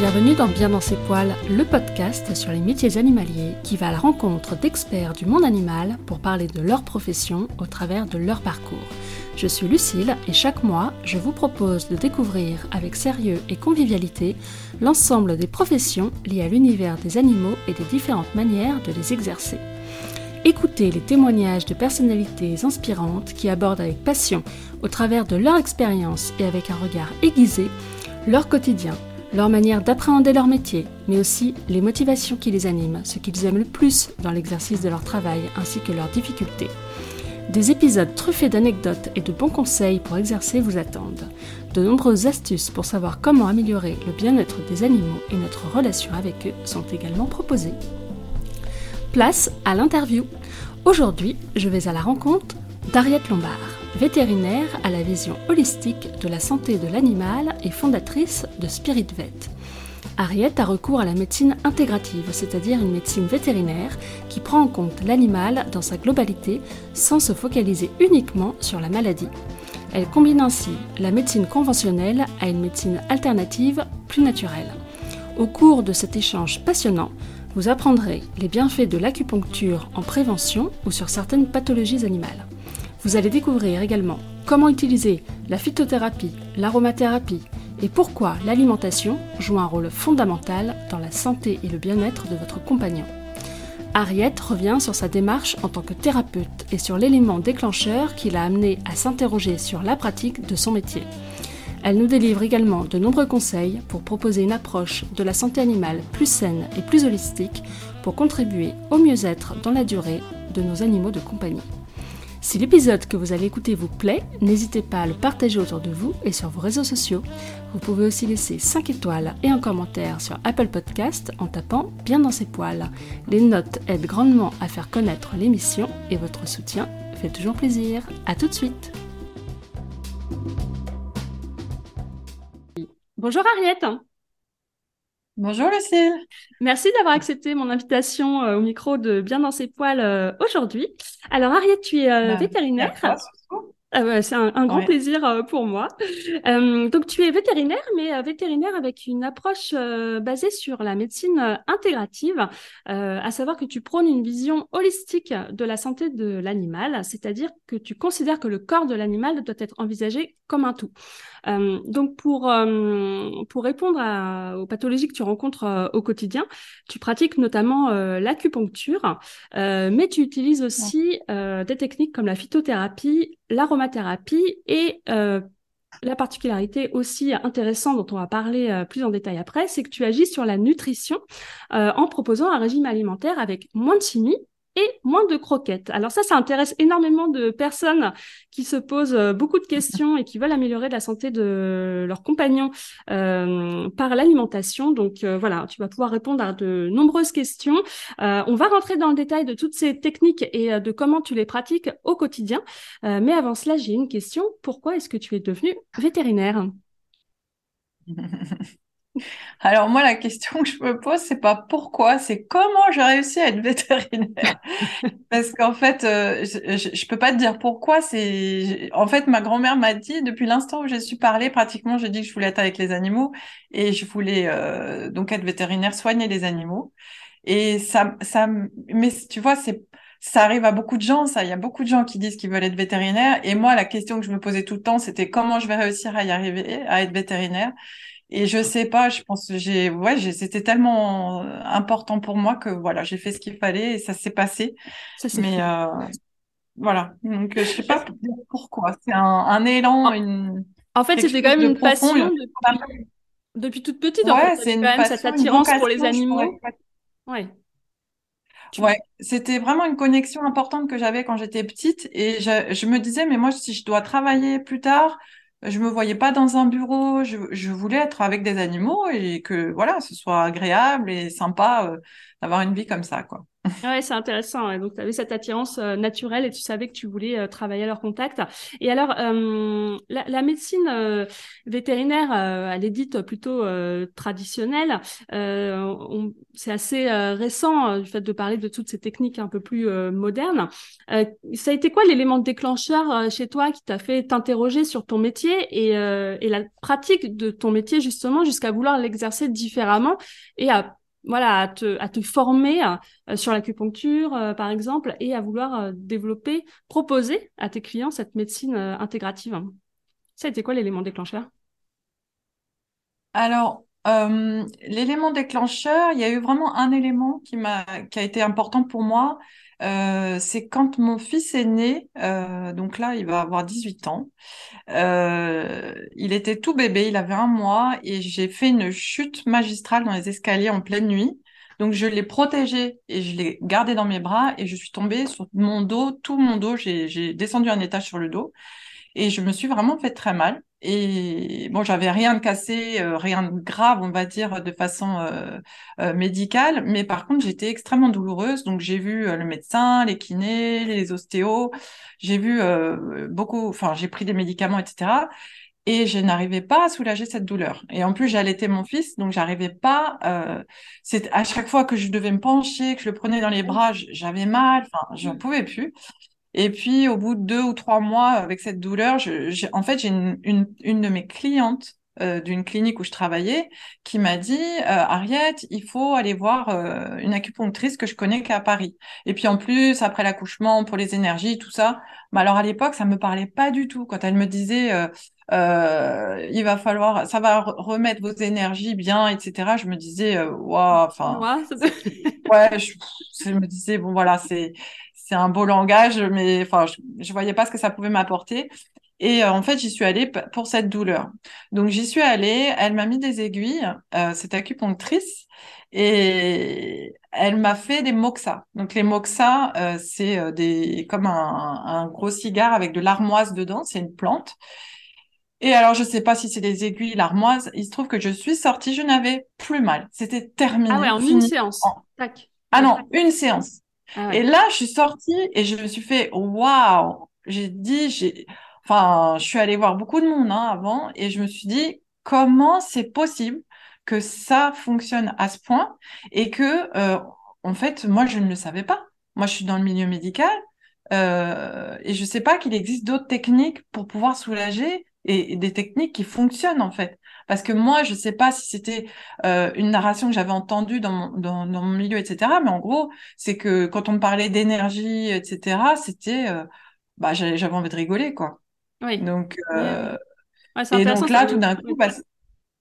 Bienvenue dans Bien dans ses poils, le podcast sur les métiers animaliers qui va à la rencontre d'experts du monde animal pour parler de leur profession au travers de leur parcours. Je suis Lucille et chaque mois, je vous propose de découvrir avec sérieux et convivialité l'ensemble des professions liées à l'univers des animaux et des différentes manières de les exercer. Écoutez les témoignages de personnalités inspirantes qui abordent avec passion, au travers de leur expérience et avec un regard aiguisé, leur quotidien, leur manière d'appréhender leur métier, mais aussi les motivations qui les animent, ce qu'ils aiment le plus dans l'exercice de leur travail ainsi que leurs difficultés. Des épisodes truffés d'anecdotes et de bons conseils pour exercer vous attendent. De nombreuses astuces pour savoir comment améliorer le bien-être des animaux et notre relation avec eux sont également proposées. Place à l'interview. Aujourd'hui, je vais à la rencontre d'Ariette Lombard, vétérinaire à la vision holistique de la santé de l'animal et fondatrice de Spirit Vet. Ariette a recours à la médecine intégrative, c'est-à-dire une médecine vétérinaire qui prend en compte l'animal dans sa globalité sans se focaliser uniquement sur la maladie. Elle combine ainsi la médecine conventionnelle à une médecine alternative plus naturelle. Au cours de cet échange passionnant, vous apprendrez les bienfaits de l'acupuncture en prévention ou sur certaines pathologies animales. Vous allez découvrir également comment utiliser la phytothérapie, l'aromathérapie et pourquoi l'alimentation joue un rôle fondamental dans la santé et le bien-être de votre compagnon. Ariette revient sur sa démarche en tant que thérapeute et sur l'élément déclencheur qui l'a amené à s'interroger sur la pratique de son métier. Elle nous délivre également de nombreux conseils pour proposer une approche de la santé animale plus saine et plus holistique pour contribuer au mieux-être dans la durée de nos animaux de compagnie. Si l'épisode que vous allez écouter vous plaît, n'hésitez pas à le partager autour de vous et sur vos réseaux sociaux. Vous pouvez aussi laisser 5 étoiles et un commentaire sur Apple Podcast en tapant bien dans ses poils. Les notes aident grandement à faire connaître l'émission et votre soutien fait toujours plaisir. A tout de suite Bonjour Ariette Bonjour Lucille. Merci d'avoir accepté mon invitation euh, au micro de Bien dans ses poils euh, aujourd'hui. Alors Ariette, tu es euh, bah, vétérinaire. Ah c'est un, grand plaisir pour moi. donc tu es vétérinaire, mais vétérinaire avec une approche basée sur la médecine intégrative, à savoir que tu prônes une vision holistique de la santé de l'animal, c'est-à-dire que tu considères que le corps de l'animal doit être envisagé comme un tout. Euh, donc pour, euh, pour répondre aux pathologies que tu rencontres euh, au quotidien, tu pratiques notamment l'acupuncture, mais tu utilises aussi des techniques comme la phytothérapie, et la particularité aussi intéressante dont on va parler plus en détail après, c'est que tu agis sur la nutrition en proposant un régime alimentaire avec moins de chimie et moins de croquettes. Alors ça, ça intéresse énormément de personnes qui se posent euh, beaucoup de questions et qui veulent améliorer la santé de leurs compagnons euh, par l'alimentation. Donc euh, voilà, tu vas pouvoir répondre à de nombreuses questions. on va rentrer dans le détail de toutes ces techniques et de comment tu les pratiques au quotidien. mais avant cela, j'ai une question. Pourquoi est-ce que tu es devenue vétérinaire? Alors moi, la question que je me pose, c'est pas pourquoi, c'est comment j'ai réussi à être vétérinaire. Parce qu'en fait, euh, je, je, peux pas te dire pourquoi. C'est en fait ma grand-mère m'a dit depuis l'instant où j'ai su parler, pratiquement, j'ai dit que je voulais être avec les animaux et je voulais euh, donc être vétérinaire, soigner les animaux. Et ça, ça, mais tu vois, c'est ça arrive à beaucoup de gens, ça. Il y a beaucoup de gens qui disent qu'ils veulent être vétérinaires. Et moi, la question que je me posais tout le temps, c'était comment je vais réussir à y arriver, à être vétérinaire? Et je sais pas, je pense que j'ai, ouais, c'était tellement important pour moi que voilà, j'ai fait ce qu'il fallait et ça s'est passé. Ça Mais euh, voilà, donc je sais pas pourquoi. C'est un, un, élan, une. En fait, c'était quand même une passion depuis, depuis, toute petite. Ouais, c'est quand même cette attirance pour les animaux. Ouais. Ouais, c'était vraiment une connexion importante que j'avais quand j'étais petite et je, je, me disais mais moi si je dois travailler plus tard, je me voyais pas dans un bureau, je, voulais être avec des animaux et que voilà, ce soit agréable et sympa euh, d'avoir une vie comme ça, quoi. Ouais, c'est intéressant. Donc, tu avais cette attirance euh, naturelle et tu savais que tu voulais euh, travailler à leur contact. Et alors, euh, la, médecine vétérinaire, elle est dite plutôt traditionnelle. c'est assez récent du fait de parler de toutes ces techniques un peu plus modernes. ça a été quoi l'élément déclencheur chez toi qui t'a fait t'interroger sur ton métier et, et la pratique de ton métier justement jusqu'à vouloir l'exercer différemment et à voilà, à te, à te former euh, sur l'acupuncture, euh, par exemple, et à vouloir euh, développer, proposer à tes clients cette médecine intégrative. Ça a été quoi l'élément déclencheur? Alors, l'élément déclencheur, il y a eu vraiment un élément qui m'a, qui a été important pour moi. C'est quand mon fils est né, donc là, il va avoir 18 ans. Euh, il était tout bébé, il avait un mois et j'ai fait une chute magistrale dans les escaliers en pleine nuit. Donc je l'ai protégé et je l'ai gardé dans mes bras et je suis tombée sur mon dos, tout mon dos, j'ai descendu un étage sur le dos et je me suis vraiment fait très mal. Et bon, j'avais rien de cassé, euh, rien de grave, on va dire, de façon euh, euh, médicale, mais par contre, j'étais extrêmement douloureuse. Donc, j'ai vu le médecin, les kinés, les ostéos, j'ai vu beaucoup, enfin, j'ai pris des médicaments, etc. Et je n'arrivais pas à soulager cette douleur. Et en plus, j'allaitais mon fils, donc j'arrivais pas. c'est à chaque fois que je devais me pencher, que je le prenais dans les bras, j'avais mal. Enfin, j'en pouvais plus. Et puis, au bout de deux ou trois mois avec cette douleur, je, en fait, j'ai une, une, une, de mes clientes euh, d'une clinique où je travaillais qui m'a dit euh, Ariette, il faut aller voir euh, une acupunctrice que je connais qu'à Paris. Et puis en plus, après l'accouchement, pour les énergies, tout ça. Mais alors à l'époque, ça me parlait pas du tout. Quand elle me disait euh, euh, il va falloir, ça va remettre vos énergies bien, etc. Je me disais waouh, enfin, ouais, je, je me disais bon voilà, c'est c'est un beau langage, mais enfin, je, je voyais pas ce que ça pouvait m'apporter. Et euh, en fait, j'y suis allée pour cette douleur. Donc, j'y suis allée, elle m'a mis des aiguilles, euh, cette acupunctrice, et elle m'a fait des moxa. Donc, les moxa, euh, c'est euh, des comme un, un, gros cigare avec de l'armoise dedans, c'est une plante. Et alors, je sais pas si c'est des aiguilles, l'armoise, il se trouve que je suis sortie, je n'avais plus mal. C'était terminé. Ah ouais, en une séance. Ah non, une séance. Ah et là, je suis sortie et je me suis fait waouh. J'ai dit, j'ai, enfin, je suis allée voir beaucoup de monde hein, avant et je me suis dit comment c'est possible que ça fonctionne à ce point et que, euh, en fait, moi, je ne le savais pas. Moi, je suis dans le milieu médical euh, et je sais pas qu'il existe d'autres techniques pour pouvoir soulager et, des techniques qui fonctionnent en fait. Parce que moi, je sais pas si c'était euh, une narration que j'avais entendue dans mon, dans, dans, mon milieu, etc. Mais en gros, c'est que quand on me parlait d'énergie, etc., c'était, euh, bah, j'avais envie de rigoler, quoi. Oui. Donc, euh, et donc là, tout d'un coup, bah,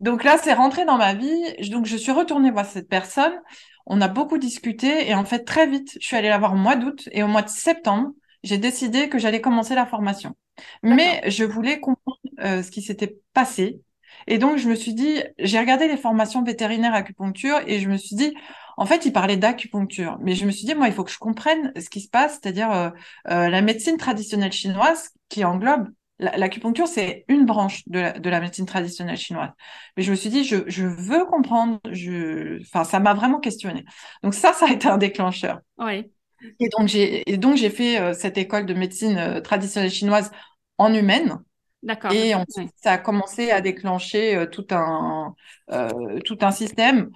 donc là, c'est rentré dans ma vie. Donc, je suis retournée voir cette personne. On a beaucoup discuté et en fait, très vite, je suis allée la voir au mois d'août et au mois de septembre, j'ai décidé que j'allais commencer la formation. Mais je voulais comprendre euh, ce qui s'était passé. Et donc, je me suis dit, j'ai regardé les formations vétérinaires acupuncture et je me suis dit, en fait, il parlait d'acupuncture. Mais je me suis dit, moi, il faut que je comprenne ce qui se passe, c'est-à-dire euh, euh, la médecine traditionnelle chinoise qui englobe L'acupuncture, c'est une branche de la, de la, médecine traditionnelle chinoise. Mais je me suis dit, je, je veux comprendre. Je, enfin, ça m'a vraiment questionné. Donc ça, ça a été un déclencheur. Oui. Et donc j'ai, fait euh, cette école de médecine traditionnelle chinoise en humaine. D'accord. Et ensuite, ça a commencé à déclencher euh, tout un euh, tout un système.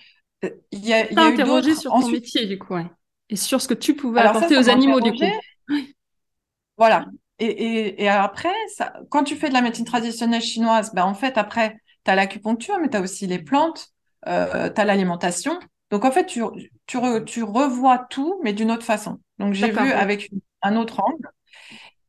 Euh, il y a, il y a eu interrogé sur ton métier du coup, ouais. et sur ce que tu pouvais apporter aux animaux du coup. Voilà. Et, et, et après, ça, quand tu fais de la médecine traditionnelle chinoise, ben en fait après, tu as l'acupuncture, mais tu as aussi les plantes, euh, tu as l'alimentation. Donc en fait, tu, tu, tu revois tout, mais d'une autre façon. Donc j'ai vu avec un autre angle.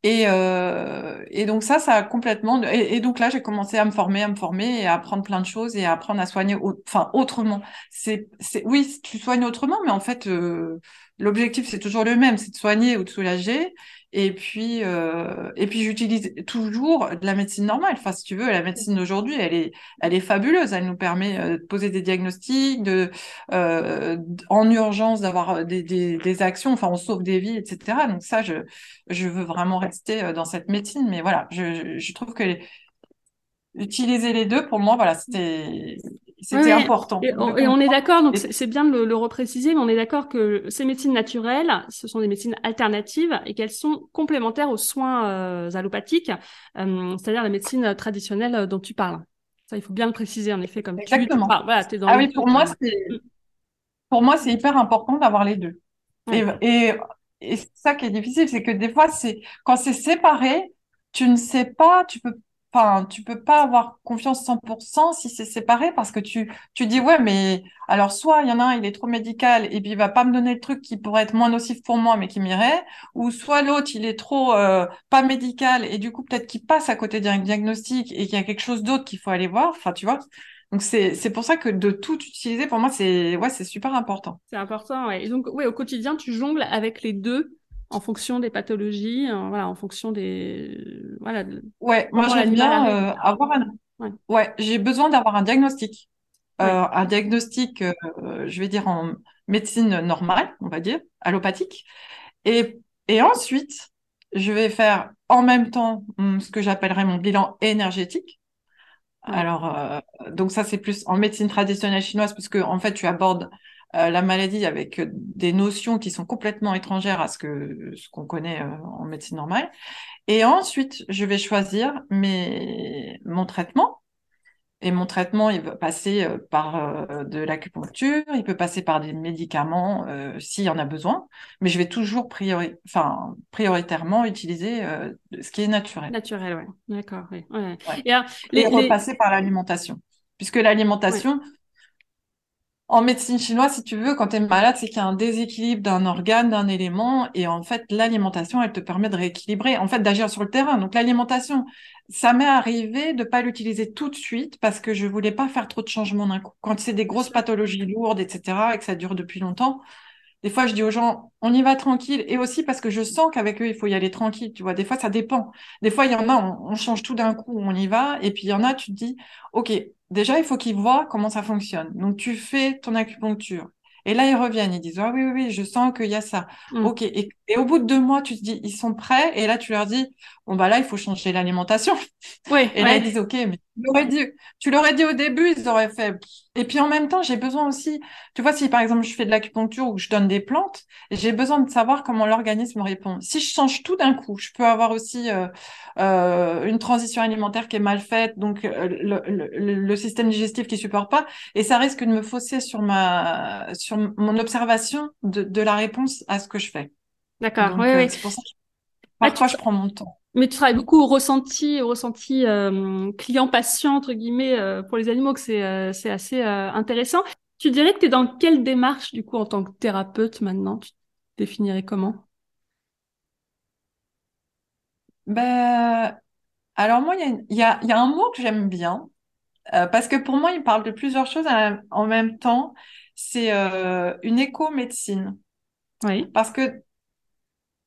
Et, euh, et donc ça, ça a complètement. Et, donc là, j'ai commencé à me former, à me former et à apprendre plein de choses et à apprendre à soigner, enfin autrement. C'est, c'est, oui, tu soignes autrement, mais en fait, euh, l'objectif c'est toujours le même, c'est de soigner ou de soulager. Et puis, euh, et puis j'utilise toujours de la médecine normale. Enfin, si tu veux, la médecine d'aujourd'hui, elle est, elle est fabuleuse. Elle nous permet euh, de poser des diagnostics, de, euh, en urgence d'avoir des, des, des, actions. Enfin, on sauve des vies, etc. Donc ça, je, je veux vraiment rester dans cette médecine. Mais voilà, je, je trouve que utiliser les deux, pour moi, voilà, c'était, c'était important. Et, on, est d'accord, donc c'est bien de le, repréciser, mais on est d'accord que ces médecines naturelles, ce sont des médecines alternatives et qu'elles sont complémentaires aux soins euh, allopathiques, euh, c'est-à-dire la médecine traditionnelle dont tu parles. Ça, il faut bien le préciser, en effet, comme Exactement. tu, voilà, es dans Ah oui, pour moi, c'est pour moi, c'est hyper important d'avoir les deux. Et, et, et ça qui est difficile, c'est que des fois, c'est quand c'est séparé, tu ne sais pas, tu peux Enfin, tu peux pas avoir confiance 100% si c'est séparé parce que tu, tu dis, ouais, mais alors soit il y en a un, il est trop médical et puis il va pas me donner le truc qui pourrait être moins nocif pour moi mais qui m'irait, ou soit l'autre, il est trop euh, pas médical et du coup peut-être qu'il passe à côté d'un diagnostic et qu'il y a quelque chose d'autre qu'il faut aller voir. Enfin, tu vois? Donc c'est c'est pour ça que de tout utiliser pour moi c'est ouais c'est super important. C'est important ouais. Et donc ouais au quotidien tu jongles avec les deux en fonction des pathologies, en, voilà, en fonction des voilà. Ouais, moi j'aime bien euh, avoir un. Ouais, j'ai besoin d'avoir un diagnostic, euh, un diagnostic, euh, je vais dire en médecine normale, on va dire, allopathique, et et ensuite je vais faire en même temps hum, ce que j'appellerais mon bilan énergétique. Alors, donc ça c'est plus en médecine traditionnelle chinoise puisque en fait tu abordes euh, la maladie avec euh, des notions qui sont complètement étrangères à ce que ce qu'on connaît euh, en médecine normale. Et ensuite, je vais choisir mes, mon traitement. Et mon traitement, il va passer par de l'acupuncture, il peut passer par des médicaments s'il y en a besoin, mais je vais toujours priori enfin, prioritairement utiliser ce qui est naturel. Naturel, oui. D'accord. Ouais. Et, repasser par l'alimentation. Puisque l'alimentation, en médecine chinoise, si tu veux, quand tu es malade, c'est qu'il y a un déséquilibre d'un organe, d'un élément, et en fait, l'alimentation, elle te permet de rééquilibrer, en fait, d'agir sur le terrain. Donc, l'alimentation, ça m'est arrivé de pas l'utiliser tout de suite parce que je voulais pas faire trop de changements d'un coup. Quand c'est des grosses pathologies lourdes, etc., et que ça dure depuis longtemps, des fois, je dis aux gens, on y va tranquille. Et aussi parce que je sens qu'avec eux, il faut y aller tranquille. Tu vois, des fois, ça dépend. Des fois, il y en a, on, on change tout d'un coup, on y va. Et puis, il y en a, tu te dis, OK, déjà, il faut qu'ils voient comment ça fonctionne. Donc, tu fais ton acupuncture. Et là, ils reviennent, ils disent, ah oui, oui, oui, je sens qu'il y a ça. Mm. OK. Et, au bout de deux mois, tu te dis, ils sont prêts. Et là, tu leur dis, bon, bah là, il faut changer l'alimentation. Oui. et là, ils disent, OK, mais tu l'aurais dit, tu l'aurais dit au début, ils auraient fait. Et puis, en même temps, j'ai besoin aussi, tu vois, si par exemple, je fais de l'acupuncture ou que je donne des plantes, j'ai besoin de savoir comment l'organisme répond. Si je change tout d'un coup, je peux avoir aussi euh, euh, une transition alimentaire qui est mal faite, donc euh, le, le, le, système digestif qui supporte pas, et ça risque de me fausser sur ma, sur mon observation de, de la réponse à ce que je fais. D'accord. Oui, oui. C'est pour ça que parfois je prends mon temps. Mais tu travailles beaucoup au ressenti, au ressenti euh, client-patient, entre guillemets, euh, pour les animaux, que c'est euh, c'est assez intéressant. Tu dirais que tu es dans quelle démarche, du coup, en tant que thérapeute maintenant? Tu te définirais comment? Ben, Alors moi, il y a, y a, un mot que j'aime bien, parce que pour moi, il parle de plusieurs choses en même temps. C'est une éco-médecine. Oui. Parce que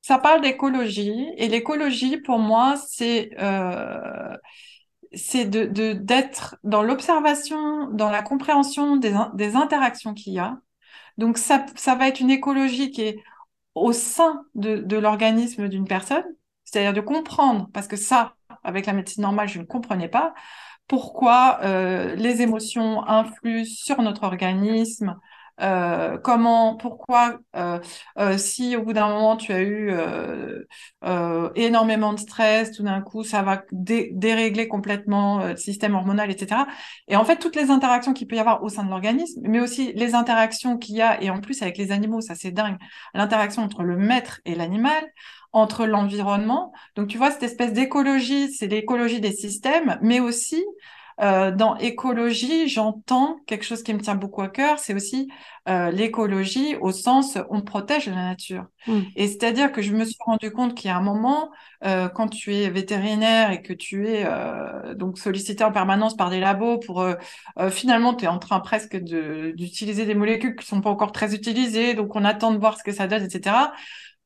ça parle d'écologie et l'écologie pour moi c'est euh, c'est de d'être dans l'observation, dans la compréhension des, des interactions qu'il y a. Donc ça ça va être une écologie qui est au sein de, de l'organisme d'une personne, c'est-à-dire de comprendre parce que ça avec la médecine normale je ne comprenais pas pourquoi euh, les émotions influent sur notre organisme, euh, comment, pourquoi, euh, euh, si au bout d'un moment tu as eu énormément de stress, tout d'un coup ça va dérégler complètement le système hormonal, etc. Et en fait toutes les interactions qu'il peut y avoir au sein de l'organisme, mais aussi les interactions qu'il y a et en plus avec les animaux, ça c'est dingue, l'interaction entre le maître et l'animal, entre l'environnement. Donc tu vois cette espèce d'écologie, c'est l'écologie des systèmes, mais aussi euh, dans écologie, j'entends quelque chose qui me tient beaucoup à cœur, c'est aussi euh, l'écologie au sens on protège la nature. Mm. Et c'est-à-dire que je me suis rendu compte qu'il y a un moment, euh, quand tu es vétérinaire et que tu es euh, donc sollicité en permanence par des labos pour euh, finalement tu es en train presque d'utiliser des molécules qui sont pas encore très utilisées, donc on attend de voir ce que ça donne, etc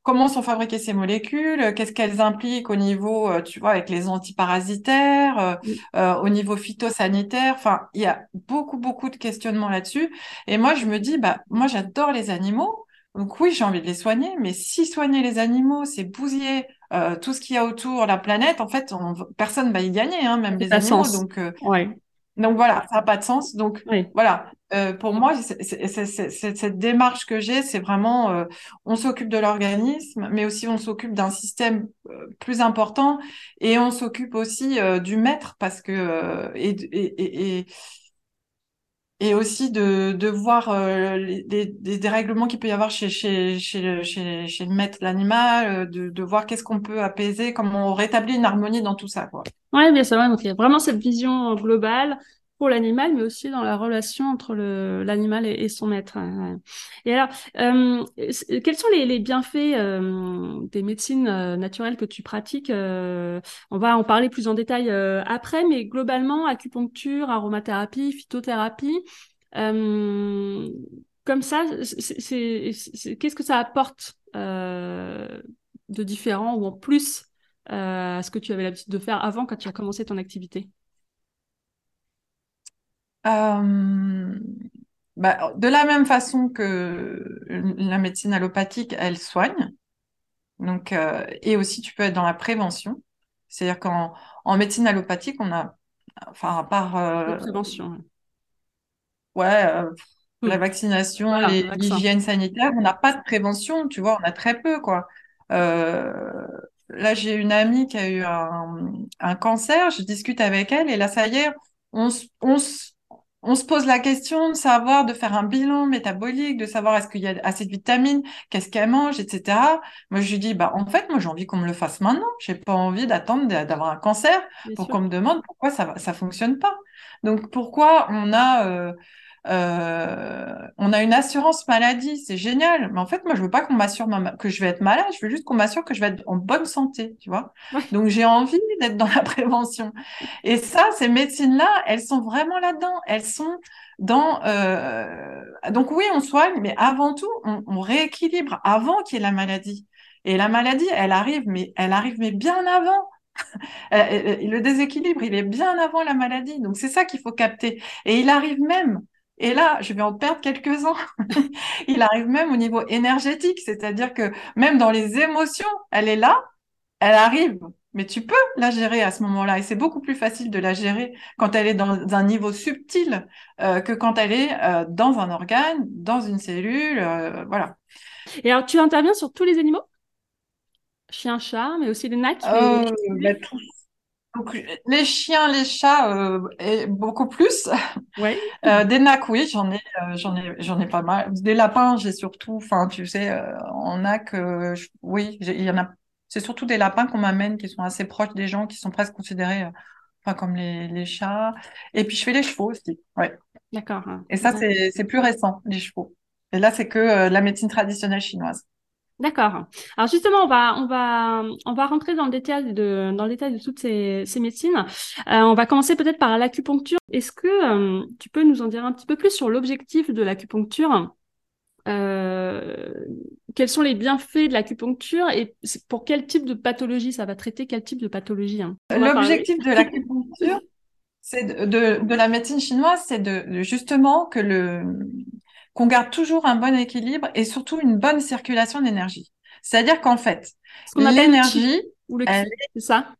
comment sont fabriquées ces molécules, qu'est-ce qu'elles impliquent au niveau, euh, tu vois, avec les antiparasitaires, euh, euh, au niveau phytosanitaire? Enfin, il y a beaucoup, beaucoup de questionnements là-dessus. Et moi, je me dis, bah, moi, j'adore les animaux. Donc oui, j'ai envie de les soigner, mais si soigner les animaux, c'est bousiller tout ce qu'il y a autour, la planète, en fait, on, personne va y gagner, hein, même les animaux. Donc, ouais. Donc voilà, ça n'a pas de sens. Donc voilà, euh, pour moi, cette démarche que j'ai, c'est vraiment, euh, on s'occupe de l'organisme, mais aussi on s'occupe d'un système euh, plus important et on s'occupe aussi du maître parce que et, et, et, et aussi de, de voir les, des dérèglements qu'il peut y avoir chez, chez, chez, chez, chez le maître, l'animal, de, de voir qu'est-ce qu'on peut apaiser, comment on rétablit une harmonie dans tout ça. Ouais, bien sûr. donc il y a vraiment cette vision globale l'animal, mais aussi dans la relation entre l'animal et, son maître. Et alors, euh, quels sont les, bienfaits euh, des médecines euh, naturelles que tu pratiques On va en parler plus en détail après, mais globalement, acupuncture, aromathérapie, phytothérapie, comme ça, qu'est-ce que ça apporte de différent ou en plus à ce que tu avais l'habitude de faire avant quand tu as commencé ton activité? Euh, bah, de la même façon que la médecine allopathique, elle soigne. Donc, euh, et aussi, tu peux être dans la prévention. C'est-à-dire qu'en en médecine allopathique, on a, enfin, à part. Euh, prévention. Ouais, la vaccination, l'hygiène sanitaire, on n'a pas de prévention, tu vois, on a très peu, quoi. là, j'ai une amie qui a eu un, un, cancer, je discute avec elle, et là, ça y est, on, on, on se pose la question de savoir, de faire un bilan métabolique, de savoir est-ce qu'il y a assez de vitamines, qu'est-ce qu'elle mange, etc. Moi, je lui dis, bah, en fait, moi, j'ai envie qu'on me le fasse maintenant. J'ai pas envie d'attendre d'avoir un cancer pour qu'on me demande pourquoi ça, ça fonctionne pas. Donc, pourquoi on a, euh, euh, on a une assurance maladie, c'est génial. Mais en fait, moi, je veux pas qu'on m'assure que je vais être malade. Je veux juste qu'on m'assure que je vais être en bonne santé, tu vois. Donc, j'ai envie d'être dans la prévention. Et ça, ces médecines-là, elles sont vraiment là-dedans. Elles sont dans. Euh... Donc oui, on soigne, mais avant tout, on, on rééquilibre avant qu'il y ait la maladie. Et la maladie, elle arrive, mais elle arrive, mais bien avant. le déséquilibre, il est bien avant la maladie. Donc c'est ça qu'il faut capter. Et il arrive même et là, je vais en perdre quelques-uns. il arrive même au niveau énergétique, c'est-à-dire que même dans les émotions, elle est là, elle arrive, mais tu peux la gérer à ce moment-là. Et c'est beaucoup plus facile de la gérer quand elle est dans un niveau subtil euh, que quand elle est euh, dans un organe, dans une cellule, euh, voilà. Et alors, tu interviens sur tous les animaux? Chien, chat, mais aussi les nacs bah, donc, les chiens, les chats, euh, et beaucoup plus. Ouais. Euh, des nacs, oui, j'en ai, euh, j'en ai, j'en ai pas mal. Des lapins, j'ai surtout, enfin, tu sais, euh, en nac, euh, oui, il y en a. C'est surtout des lapins qu'on m'amène, qui sont assez proches des gens, qui sont presque considérés, enfin, comme les, les chats. Et puis je fais les chevaux aussi, ouais. D'accord. Et ça, c'est, c'est plus récent, les chevaux. Et là, c'est que la médecine traditionnelle chinoise. D'accord. Alors justement, on va, on va, on va rentrer dans le détail de, dans le détail de toutes ces, ces médecines. Euh, on va commencer peut-être par l'acupuncture. Est-ce que euh, tu peux nous en dire un petit peu plus sur l'objectif de l'acupuncture? Euh, Quels sont les bienfaits de l'acupuncture et pour quel type de pathologie ça va traiter? Quel type de pathologie hein? L'objectif de l'acupuncture, c'est de, de, de, la médecine chinoise, c'est de justement que le qu'on garde toujours un bon équilibre et surtout une bonne circulation d'énergie. C'est-à-dire qu'en fait, l'énergie, c'est ça?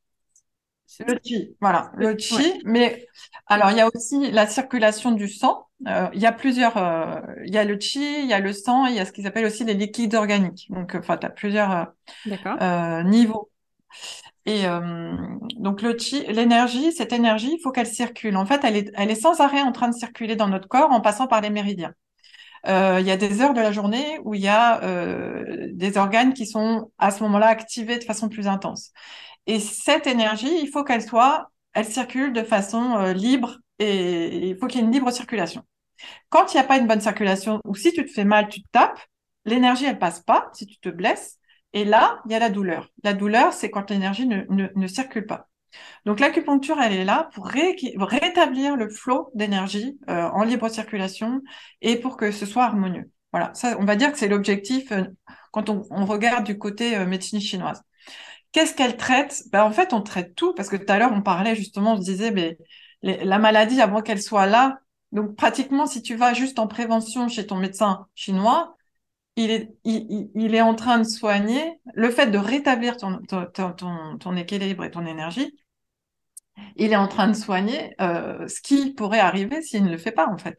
Le chi, voilà, le chi. Mais alors, il y a aussi la circulation du sang. Euh, il y a plusieurs, euh, il y a le chi, il y a le sang, il y a ce qu'ils appellent aussi les liquides organiques. Donc, enfin, tu as plusieurs euh, niveaux. Et donc le chi, l'énergie, cette énergie, il faut qu'elle circule. En fait, elle est, elle est sans arrêt en train de circuler dans notre corps en passant par les méridiens. Euh, il y a des heures de la journée où il y a euh, des organes qui sont à ce moment-là activés de façon plus intense. Et cette énergie, il faut qu'elle soit, elle circule de façon euh, libre et il faut qu'il y ait une libre circulation. Quand il n'y a pas une bonne circulation ou si tu te fais mal, tu te tapes, l'énergie elle passe pas si tu te blesses. Et là, il y a la douleur. La douleur, c'est quand l'énergie ne, ne, ne circule pas. Donc l'acupuncture, elle est là pour rétablir le flot d'énergie euh, en libre circulation et pour que ce soit harmonieux. Voilà, ça, on va dire que c'est l'objectif euh, quand on, regarde du côté euh, médecine chinoise. Qu'est-ce qu'elle traite? Ben, En fait, on traite tout parce que tout à l'heure, on parlait justement, on se disait, mais la maladie, avant qu'elle soit là, donc pratiquement, si tu vas juste en prévention chez ton médecin chinois, il est, en train de soigner le fait de rétablir ton équilibre et ton énergie il est en train de soigner euh, ce qui pourrait arriver s'il ne le fait pas, en fait.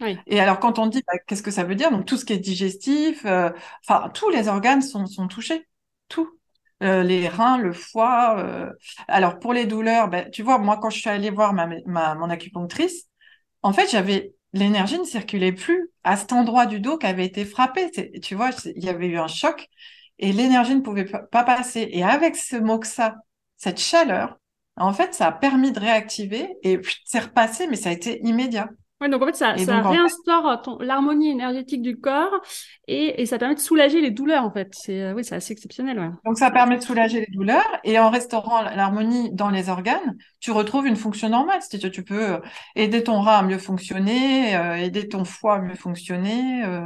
Oui. Et alors, quand on dit, bah, qu'est-ce que ça veut dire? Donc, tout ce qui est digestif, euh, enfin, tous les organes sont, sont touchés. Tout. Euh, les reins, le foie. Alors, pour les douleurs, ben, tu vois, moi, quand je suis allée voir ma, ma, mon acupunctrice, en fait, j'avais, l'énergie ne circulait plus à cet endroit du dos qui avait été frappé. Tu vois, il y avait eu un choc et l'énergie ne pouvait pas passer. Et avec ce moxa, cette chaleur, en fait, ça a permis de réactiver et c'est repassé, mais ça a été immédiat. Ouais, donc en fait, ça, donc, réinstaure euh, ton- l'harmonie énergétique du corps et, et ça permet de soulager les douleurs, en fait. C'est, euh, oui, c'est assez exceptionnel, ouais. donc ça permet de soulager les douleurs et en restaurant l'harmonie dans les organes, tu retrouves une fonction normale. C'est-à-dire tu peux euh, aider ton rein à mieux fonctionner, euh, aider ton foie à mieux fonctionner, euh,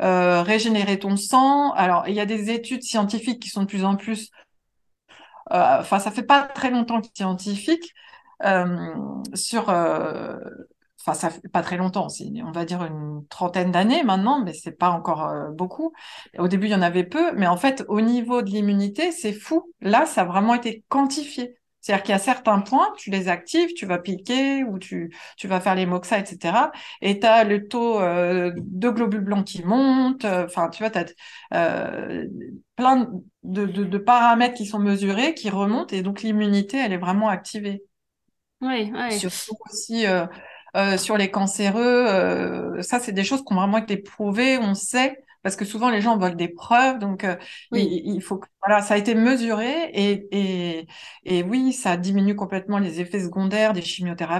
euh, régénérer ton sang. Alors, il y a des études scientifiques qui sont de plus en plus enfin, ça fait pas très longtemps que scientifique euh, sur, euh, enfin, ça fait pas très longtemps, on va dire une trentaine d'années maintenant, mais c'est pas encore euh, beaucoup. Au début, il y en avait peu, mais en fait, au niveau de l'immunité, c'est fou. Là, ça a vraiment été quantifié. C'est-à-dire qu'il y a certains points, tu les actives, tu vas piquer ou tu, tu vas faire les moxa, etc. Et tu as le taux euh, de globules blancs qui monte. euh, Enfin, tu vois, tu as euh, plein de, de, de paramètres qui sont mesurés, qui remontent. Et donc, l'immunité, elle est vraiment activée. Oui, oui. Surtout aussi euh, euh, sur les cancéreux. euh, ça, c'est des choses qui ont vraiment été prouvées, on sait. Parce que souvent, les gens veulent des preuves. Donc, euh, Oui. il, il faut que, voilà, ça a été mesuré. Et, et, et oui, ça diminue complètement les effets secondaires des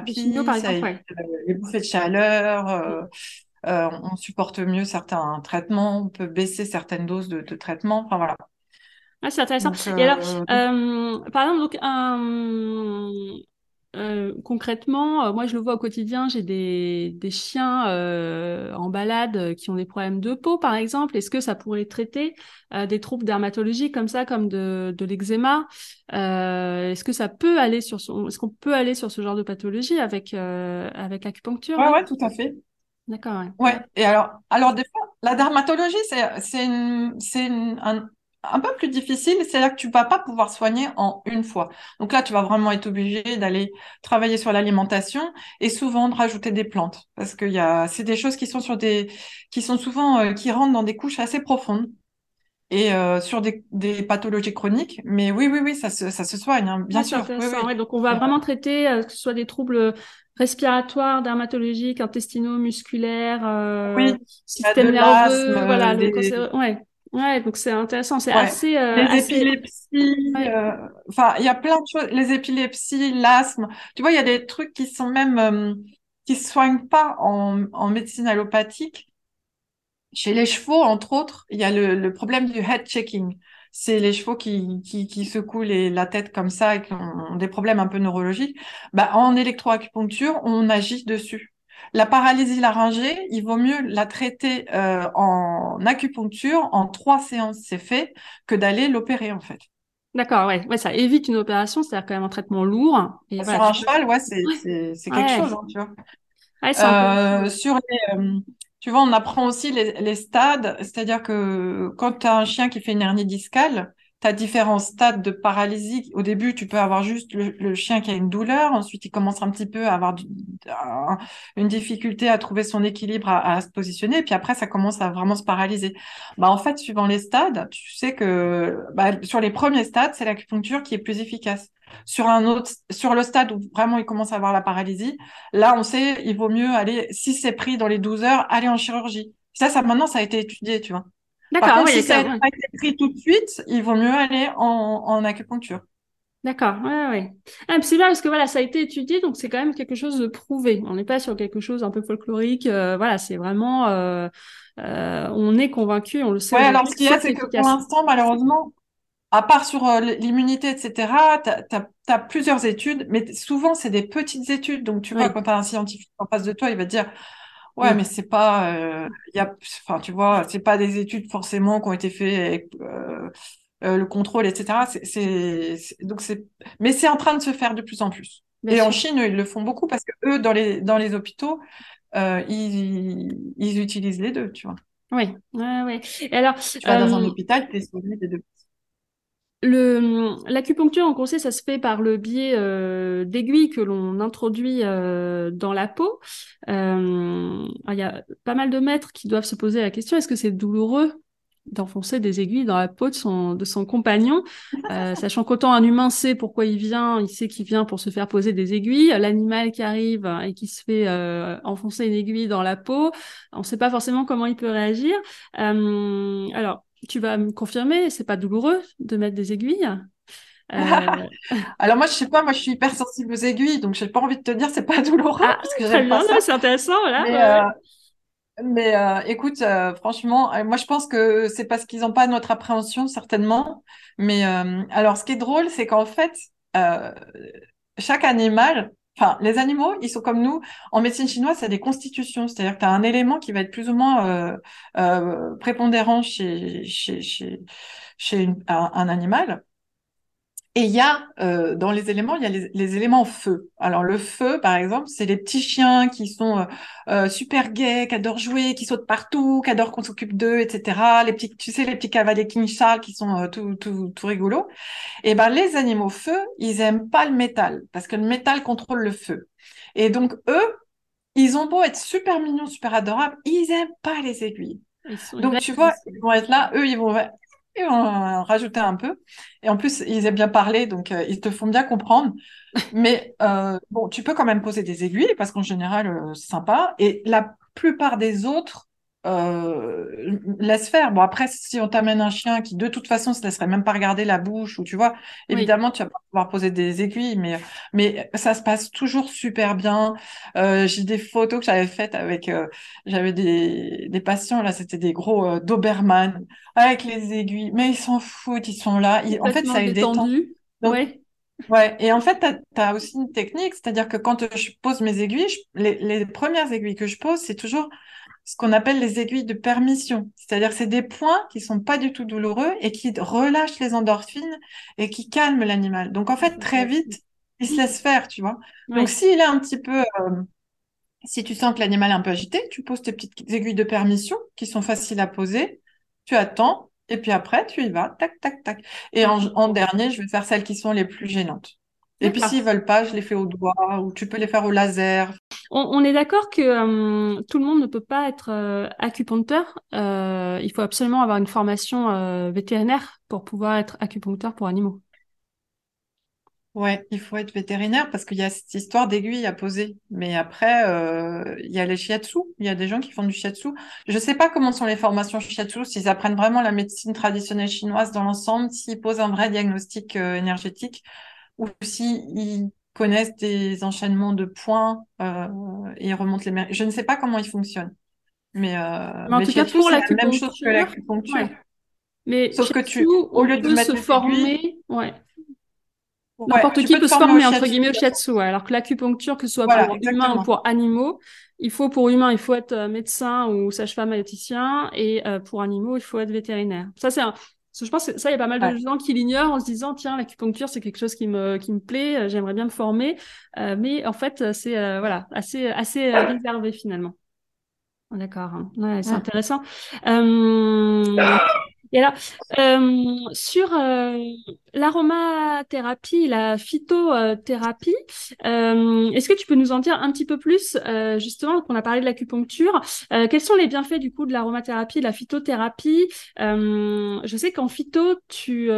Les chimiothérapies. signaux, par exemple, ouais. euh, les bouffées de chaleur. euh, euh, on supporte mieux certains traitements. On peut baisser certaines doses de, de traitement. Enfin, voilà. Ah, c'est intéressant. Donc, Et alors, par exemple, donc, un, euh, concrètement, euh, moi, je le vois au quotidien, j'ai des, des chiens euh, en balade qui ont des problèmes de peau, par exemple. Est-ce que ça pourrait traiter des troubles dermatologiques comme ça, comme de, de l'eczéma? Est-ce que ça peut aller sur est-ce qu'on peut aller sur ce genre de pathologie avec, avec l'acupuncture? oui ouais, tout à fait. D'accord, ouais. Ouais, et alors, alors des fois, la dermatologie, c'est, un, un peu plus difficile, c'est-à-dire que tu vas pas pouvoir soigner en une fois. Donc là, tu vas vraiment être obligé d'aller travailler sur l'alimentation et souvent de rajouter des plantes, parce qu'il y a, c'est des choses qui sont sur des, qui sont souvent, euh, qui rentrent dans des couches assez profondes et euh, sur des, des pathologies chroniques. Mais oui, oui, oui, ça se, ça se soigne, hein, bien sûr. Oui, oui. Ouais, donc on va vraiment traiter euh, que ce soit des troubles respiratoires, dermatologiques, intestinaux, musculaires, euh, Oui, système nerveux, voilà. Donc ouais, ouais. Donc c'est intéressant. C'est Ouais. assez, euh, Les assez. épilepsies, Ouais. euh, enfin, il y a plein de choses. Les épilepsies, l'asthme. Tu vois, il y a des trucs qui sont même, euh, qui se soignent pas en, en médecine allopathique. Chez les chevaux, entre autres, il y a le, le problème du head checking. C'est les chevaux qui, qui, qui secouent les, la tête comme ça et qui ont des problèmes un peu neurologiques. Bah, en électroacupuncture, on agit dessus. La paralysie laryngée, il vaut mieux la traiter euh, en acupuncture en trois séances, c'est fait, que d'aller l'opérer en fait. D'accord, ouais, ouais, ça évite une opération, c'est-à-dire quand même un traitement lourd. Et Sur voilà, un tu cheval, ouais, c'est Ouais, quelque ouais, chose, hein, tu vois. ouais. Euh, sur les, euh, tu vois, on apprend aussi les, les stades, c'est-à-dire que quand tu as un chien qui fait une hernie discale, tu as différents stades de paralysie. Au début, tu peux avoir juste le, chien qui a une douleur, ensuite il commence un petit peu à avoir une difficulté à trouver son équilibre, à, à se positionner, puis après ça commence à vraiment se paralyser. Bah, en fait, suivant les stades, tu sais que bah, sur les premiers stades, c'est l'acupuncture qui est plus efficace. Sur un autre, sur le stade où vraiment il commence à avoir la paralysie, Là, on sait, il vaut mieux aller, si c'est pris dans les 12 heures, aller en chirurgie. Ça, ça maintenant, ça a été étudié, tu vois. D'accord, si ça n'a pas été pris tout de suite, il vaut mieux aller en, en acupuncture. D'accord, ouais, ouais. Ah, c'est bien parce que voilà, ça a été étudié, donc c'est quand même quelque chose de prouvé. On n'est pas sur quelque chose un peu folklorique. euh, voilà, c'est vraiment, euh, euh, on est convaincu, on le sait Ouais, alors ce qu'il y a, c'est que pour l'instant, malheureusement, à part sur l'immunité, etc., tu as, plusieurs études, mais souvent, c'est des petites études. Donc, tu vois, Oui, quand tu as un scientifique en face de toi, il va te dire, ouais, mais c'est pas, euh, il y a, enfin, tu vois, c'est pas des études forcément qui ont été faites avec euh, euh, le contrôle, etc. C'est, donc c'est, mais c'est en train de se faire de plus en plus. bien Et en. Chine, ils le font beaucoup parce que eux, dans les, dans les hôpitaux, euh, ils, ils utilisent les deux, tu vois. Oui, ouais, ouais. Et alors, Tu vas dans un euh, hôpital, tu es soigné des deux. L'acupuncture, en conseil, ça se fait par le biais euh, d'aiguilles que l'on introduit euh, dans la peau. Euh, il y a pas mal de maîtres qui doivent se poser la question est-ce que c'est douloureux d'enfoncer des aiguilles dans la peau de son, de son compagnon, euh, sachant qu'autant un humain sait pourquoi il vient, il sait qu'il vient pour se faire poser des aiguilles, l'animal qui arrive et qui se fait euh, enfoncer une aiguille dans la peau, on ne sait pas forcément comment il peut réagir. Euh, alors, tu vas me confirmer, c'est pas douloureux de mettre des aiguilles Alors moi je sais pas, moi je suis hyper sensible aux aiguilles, donc j'ai pas envie de te dire c'est pas douloureux ah, parce que très bien, c'est intéressant, voilà. Mais euh, écoute, euh, franchement, euh, moi je pense que c'est parce qu'ils n'ont pas notre appréhension certainement. Mais alors, ce qui est drôle, c'est qu'en fait, chaque animal, enfin les animaux, ils sont comme nous. En médecine chinoise, c'est des constitutions, c'est-à-dire que tu as un élément qui va être plus ou moins prépondérant chez chez chez, chez un animal. Et il y a, euh, dans les éléments, il y a les, éléments feu. Alors le feu, par exemple, c'est les petits chiens qui sont euh, euh, super gais, qui adorent jouer, qui sautent partout, qui adorent qu'on s'occupe d'eux, etc. Les petits, tu sais, les petits cavaliers King Charles qui sont tout, tout, tout rigolos. Et ben les animaux feu, ils aiment pas le métal parce que le métal contrôle le feu. Et donc eux, ils ont beau être super mignons, super adorables, ils aiment pas les aiguilles. Donc tu vois, ils vont être là, eux, ils vont on rajouter un peu. Et en plus, ils aiment bien parler, donc euh, ils te font bien comprendre. Mais euh, bon, tu peux quand même poser des aiguilles parce qu'en général, euh, c'est sympa. Et la plupart des autres euh, laisse faire. Bon, après, si on t'amène un chien qui, de toute façon, se laisserait même pas regarder la bouche, ou tu vois, évidemment, tu vas pas pouvoir poser des aiguilles, mais, mais ça se passe toujours super bien. Euh, j'ai des photos que j'avais faites avec, euh, j'avais des, des patients, là, c'était des gros euh, Doberman, avec les aiguilles, mais ils s'en foutent, ils sont là. en fait, ça les détend. ouais. Ouais, et en fait, tu as, aussi une technique, c'est-à-dire que quand je pose mes aiguilles, les, les premières aiguilles que je pose, c'est toujours ce qu'on appelle les aiguilles de permission. C'est-à-dire c'est des points qui sont pas du tout douloureux et qui relâchent les endorphines et qui calment l'animal. Donc en fait, très vite, il se laisse faire, tu vois. Donc s'il est un petit peu... Euh, si tu sens que l'animal est un peu agité, tu poses tes petites aiguilles de permission qui sont faciles à poser. Tu attends et puis après, tu y vas, tac, tac, tac. Et en, dernier, je vais faire celles qui sont les plus gênantes. Et puis s'ils veulent pas, je les fais au doigt ou tu peux les faire au laser. On, est d'accord que euh, tout le monde ne peut pas être euh, acupuncteur. Euh, il faut absolument avoir une formation vétérinaire pour pouvoir être acupuncteur pour animaux. Ouais, il faut être vétérinaire parce qu'il y a cette histoire d'aiguille à poser. Mais après, il y a les shiatsu. Il y a des gens qui font du shiatsu. Je ne sais pas comment sont les formations shiatsu, s'ils apprennent vraiment la médecine traditionnelle chinoise dans l'ensemble, s'ils posent un vrai diagnostic énergétique ou s'ils connaissent des enchaînements de points euh, et remontent les Je ne sais pas comment ils fonctionnent. Mais, euh, en tout cas, pour la même chose que l'acupuncture. Mais Sauf que tu, au lieu de se former, ouais. N'importe qui peut se former, entre guillemets, au shiatsu. Alors que l'acupuncture, que ce soit pour humains ou pour animaux, il faut pour humains, il faut être euh, médecin ou sage-femme diététicien, et euh, pour animaux, il faut être vétérinaire. Ça, c'est un, je pense que ça, il y a pas mal de gens qui l'ignorent en se disant, tiens, l'acupuncture, c'est quelque chose qui me, qui me plaît, euh, j'aimerais bien me former. Euh, mais en fait, c'est euh, voilà, assez, assez réservé finalement. D'accord, hein. ouais, c'est intéressant. Et alors, euh, sur euh, l'aromathérapie, la phytothérapie, euh, est-ce que tu peux nous en dire un petit peu plus, euh, justement, qu'on a parlé de l'acupuncture, euh, quels sont les bienfaits du coup de l'aromathérapie, de la phytothérapie Je sais qu'en phyto, tu,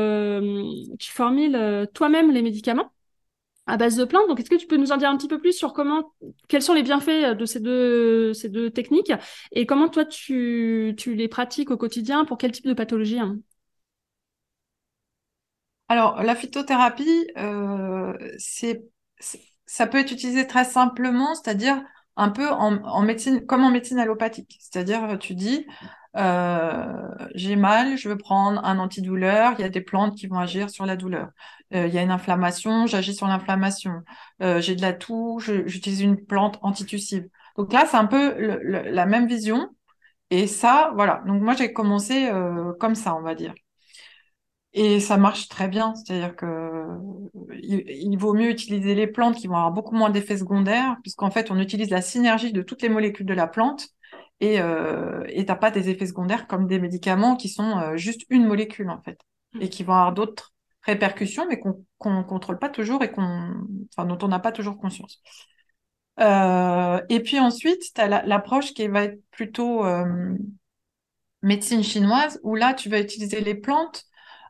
tu formules toi-même les médicaments à base de plantes. Donc, est-ce que tu peux nous en dire un petit peu plus sur comment, quels sont les bienfaits de ces deux, ces deux techniques et comment toi tu, tu les pratiques au quotidien? Pour quel type de pathologie hein? Alors, la phytothérapie, euh, c'est, ça peut être utilisé très simplement, c'est-à-dire un peu en, médecine, comme en médecine allopathique. C'est-à-dire, tu dis, euh, j'ai mal, je veux prendre un antidouleur, il y a des plantes qui vont agir sur la douleur. Euh, il y a une inflammation, j'agis sur l'inflammation. Euh, j'ai de la toux, j'utilise une plante antitussive. Donc là, c'est un peu la même vision. Et ça, voilà. Donc moi, j'ai commencé comme ça, on va dire. Et ça marche très bien, c'est-à-dire que il, vaut mieux utiliser les plantes qui vont avoir beaucoup moins d'effets secondaires, puisqu'en fait, on utilise la synergie de toutes les molécules de la plante et euh, t'as pas des effets secondaires comme des médicaments qui sont euh, juste une molécule en fait et qui vont avoir d'autres répercussions, mais qu'on ne contrôle pas toujours et qu'on, enfin, dont on n'a pas toujours conscience. Euh, et puis ensuite, tu as l'approche qui va être plutôt euh, médecine chinoise, où là, tu vas utiliser les plantes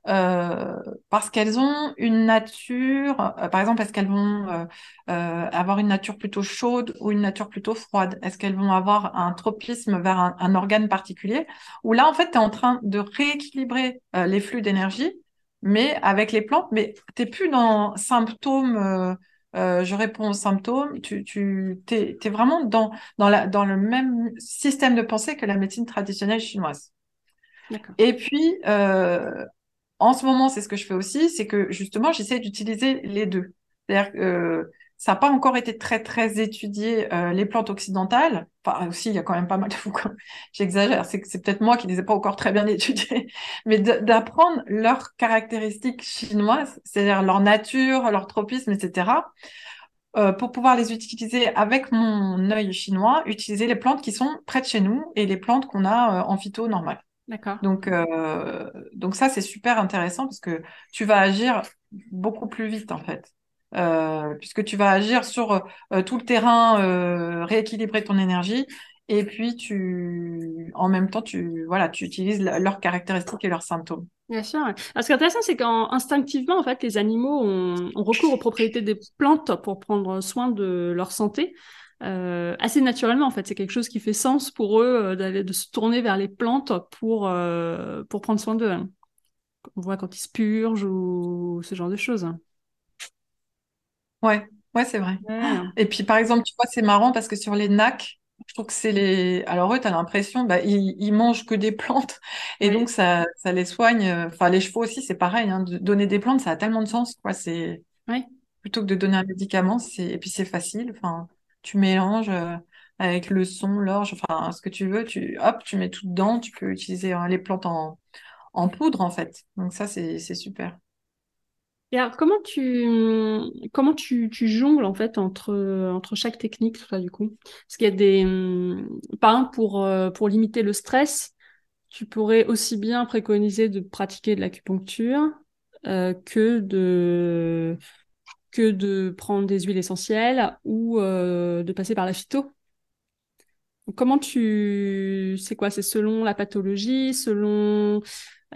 euh, parce qu'elles ont une nature, euh, par exemple, est-ce qu'elles vont euh, avoir une nature plutôt chaude ou une nature plutôt froide? Est-ce qu'elles vont avoir un tropisme vers un, organe particulier? Ou là, en fait, tu es en train de rééquilibrer les flux d'énergie, mais avec les plantes, mais tu n'es plus dans symptômes. je réponds aux symptômes, tu, tu es, vraiment dans, dans, la, dans le même système de pensée que la médecine traditionnelle chinoise. Et puis, euh, en ce moment, c'est ce que je fais aussi, c'est que justement, j'essaie d'utiliser les deux. C'est-à-dire que euh, ça n'a pas encore été très, très étudié, euh, les plantes occidentales. Enfin, aussi, il y a quand même pas mal de fous. J'exagère, c'est, c'est peut-être moi qui ne les ai pas encore très bien étudiés. Mais d'apprendre leurs caractéristiques chinoises, c'est-à-dire leur nature, leur tropisme, etc., euh, pour pouvoir les utiliser avec mon œil chinois, utiliser les plantes qui sont près de chez nous et les plantes qu'on a en phyto normal. D'accord. Donc, euh, donc ça, c'est super intéressant parce que tu vas agir beaucoup plus vite, en fait. Euh, puisque tu vas agir sur euh, tout le terrain, rééquilibrer ton énergie, et puis tu, en même temps, tu, voilà, tu utilises leurs caractéristiques et leurs symptômes. Bien sûr. Alors, ce qui est intéressant, c'est qu'instinctivement, en fait, les animaux ont, ont, recours aux propriétés des plantes pour prendre soin de leur santé. Euh, assez naturellement en fait. C'est quelque chose qui fait sens pour eux euh, d'aller de se tourner vers les plantes pour euh, pour prendre soin d'eux. Hein. On voit quand ils se purgent ou ce genre de choses. Ouais, ouais, c'est vrai. Et puis par exemple, tu vois, c'est marrant parce que sur les nacs, je trouve que c'est les. Alors eux, tu as l'impression, bah, ils, ils, mangent que des plantes et donc ça, ça les soigne. Enfin, les chevaux aussi, c'est pareil. Hein. De donner des plantes, ça a tellement de sens, quoi. C'est plutôt que de donner un médicament, c'est et puis c'est facile. Enfin, tu mélanges euh, avec le son, l'orge, enfin ce que tu veux, tu hop, tu mets tout dedans, tu peux utiliser hein, les plantes en, en, poudre en fait. Donc ça c'est super. Et alors, comment tu comment tu, tu, jongles en fait entre entre chaque technique ça du coup? Parce qu'il y a des par exemple pour euh, pour limiter le stress, tu pourrais aussi bien préconiser de pratiquer de l'acupuncture euh, que de que de prendre des huiles essentielles ou euh, de passer par la phyto. comment tu... C'est quoi? C'est selon la pathologie, selon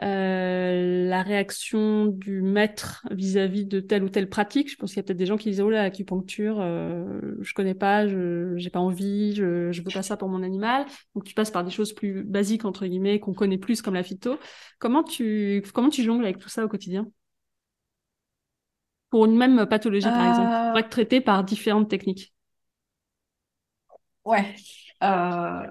euh, la réaction du maître vis-à-vis de telle ou telle pratique? Je pense qu'il y a peut-être des gens qui disent oh là l'acupuncture, euh, je connais pas, je j'ai pas envie, je je veux pas ça pour mon animal. Donc tu passes par des choses plus basiques entre guillemets qu'on connaît plus comme la phyto. Comment tu comment tu jongles avec tout ça au quotidien? Pour une même pathologie, par exemple, pour être traité par différentes techniques. Ouais. Euh,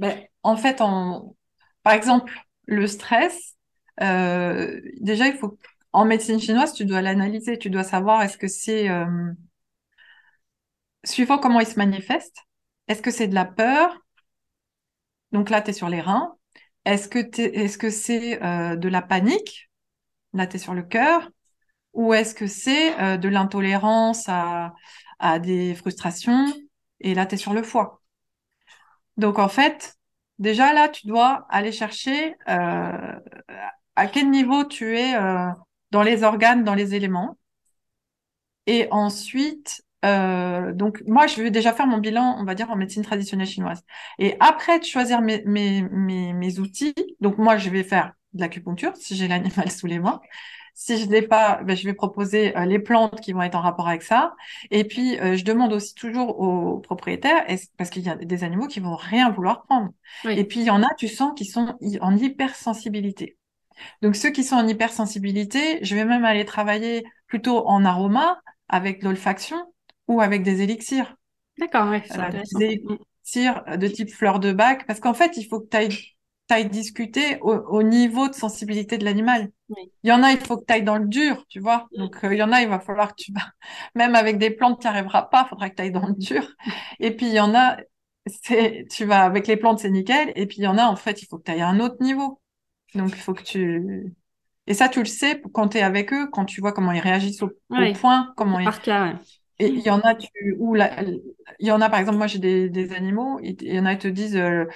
ben, en fait, en... par exemple, le stress, euh, déjà, il faut en médecine chinoise, tu dois l'analyser, tu dois savoir est-ce que c'est euh, suivant comment il se manifeste, est-ce que c'est de la peur? Donc là, tu es sur les reins. Est-ce que est-ce que c'est de la panique? Là, tu es sur le cœur ou est-ce que c'est euh, de l'intolérance à, des frustrations? Et là, tu es sur le foie. Donc, en fait, déjà là, tu dois aller chercher euh, à quel niveau tu es euh, dans les organes, dans les éléments. Et ensuite, donc moi, je vais déjà faire mon bilan, on va dire, en médecine traditionnelle chinoise. Et après de choisir mes, outils, donc moi, je vais faire de l'acupuncture si j'ai l'animal sous les mains. Si je l'ai pas, ben, je vais proposer euh, les plantes qui vont être en rapport avec ça. Et puis, euh, je demande aussi toujours aux propriétaires, parce qu'il y a des animaux qui vont rien vouloir prendre. Et puis, il y en a, tu sens, qui sont en hypersensibilité. Donc, ceux qui sont en hypersensibilité, je vais même aller travailler plutôt en aroma, avec l'olfaction ou avec des élixirs. D'accord, oui. Euh, des élixirs de type fleur de bac, parce qu'en fait, il faut que tu ailles ailles discuter au, niveau de sensibilité de l'animal. Il y en a, il faut que tu ailles dans le dur, tu vois. Donc, euh, il y en a, il va falloir que tu vas, même avec des plantes, tu n'y arriveras pas, il faudra que tu ailles dans le dur. Et puis, il y en a, c'est, tu vas, avec les plantes, c'est nickel. Et puis, il y en a, en fait, il faut que tu ailles à un autre niveau. Donc, il faut que tu, et ça, tu le sais quand tu es avec eux, quand tu vois comment ils réagissent au, point, comment Par cas, Et il y en a, tu, où il y en a, par exemple, moi, j'ai des, des animaux, il y en a, ils te disent, euh,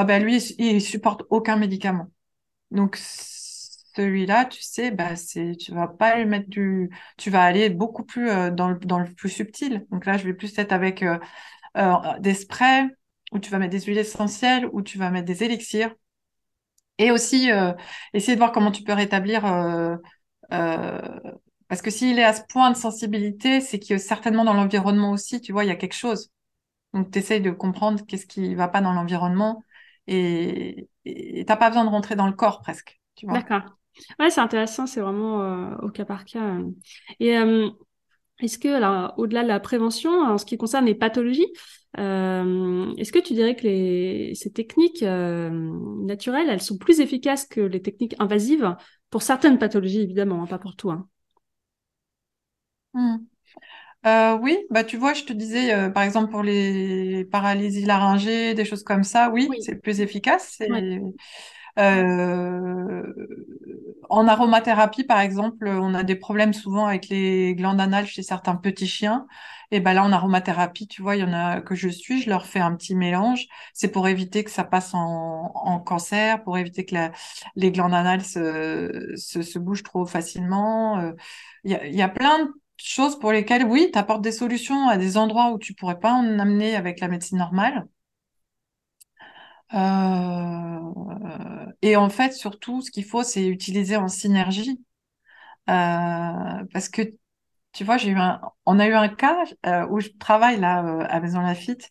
ah ben lui, il supporte aucun médicament. Donc, celui-là, tu sais, bah, c'est, tu vas pas lui mettre du, tu vas aller beaucoup plus euh, dans le, dans le plus subtil. Donc là, je vais plus être avec euh, euh, des sprays, où tu vas mettre des huiles essentielles, où tu vas mettre des élixirs. Et aussi, essayer de voir comment tu peux rétablir, parce que s'il est à ce point de sensibilité, c'est que certainement dans l'environnement aussi, tu vois, il y a quelque chose. Donc, tu essayes de comprendre qu'est-ce qui va pas dans l'environnement et t'as pas besoin de rentrer dans le corps presque. D'accord. Ouais, c'est intéressant, c'est vraiment euh, au cas par cas. Et euh, est-ce que, alors, au-delà de la prévention, en ce qui concerne les pathologies, euh, est-ce que tu dirais que les, ces techniques naturelles, elles sont plus efficaces que les techniques invasives pour certaines pathologies, évidemment, hein, pas pour tout. Hein. Hmm. oui, bah tu vois, je te disais, par exemple pour les paralysies laryngées, des choses comme ça, oui, c'est plus efficace. Euh, en aromathérapie, par exemple, on a des problèmes souvent avec les glandes anales chez certains petits chiens. Et ben là, en aromathérapie, tu vois, il y en a que je suis, je leur fais un petit mélange. C'est pour éviter que ça passe en, cancer, pour éviter que les glandes anales se, se, bougent trop facilement. Euh, il y, a, y a plein de choses pour lesquelles, oui, tu apportes des solutions à des endroits où tu pourrais pas en amener avec la médecine normale. Euh, et en fait, surtout, ce qu'il faut, c'est utiliser en synergie. Euh, parce que, tu vois, eu un, on a eu un cas euh, où je travaille là à Maison Lafitte.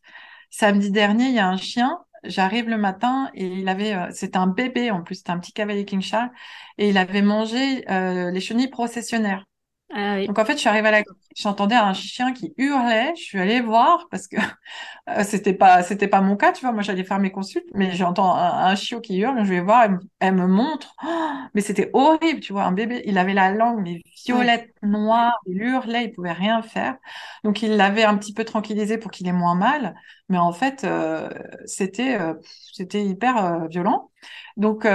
Samedi dernier, il y a un chien. J'arrive le matin et il avait, c'était un bébé en plus, c'était un petit cavalier Charles, et il avait mangé les chenilles processionnaires. Ah Donc en fait, je suis arrivée à la j'entendais un chien qui hurlait, je suis allée voir parce que euh, c'était pas c'était pas mon cas, tu vois, moi j'allais faire mes consultes, mais j'entends un, chiot qui hurle, je vais voir, elle, me montre, oh, mais c'était horrible, tu vois, un bébé, il avait la langue mais violette, noire, il hurlait, il pouvait rien faire. Donc il l'avait un petit peu tranquillisé pour qu'il ait moins mal, mais en fait euh, c'était euh, c'était hyper violent. Donc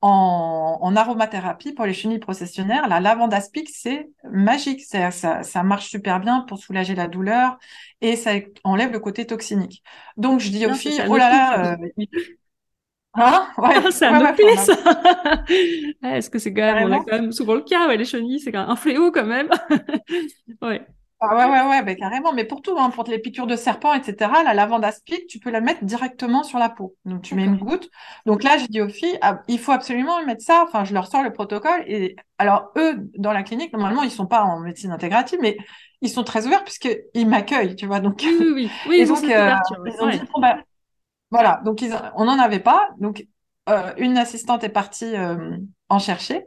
en, aromathérapie pour les chenilles processionnaires, la lavande aspic, c'est magique. Ça, ça, marche super bien pour soulager la douleur et ça enlève le côté toxinique. Donc, je dis aux filles, oh là là, euh, Hein? Ouais, c'est un ouais, ça. Est-ce que c'est quand même, quand même souvent le cas, ouais, les chenilles, c'est un fléau quand même. ouais. Ah ouais, ouais, ouais, ben carrément. Mais pour tout, hein, pour les piqûres de serpent, etc., la lavande aspic, tu peux la mettre directement sur la peau. Donc, tu mets une goutte. Donc là, j'ai dit aux filles, ah, il faut absolument mettre ça. Enfin, je leur sors le protocole. Et alors, eux, dans la clinique, normalement, ils sont pas en médecine intégrative, mais ils sont très ouverts puisqu'ils m'accueillent, tu vois. Donc, oui, oui, oui. ils, ont euh, dit, bah, voilà. Donc, ils, on n'en avait pas. Donc, euh, une assistante est partie euh, en chercher.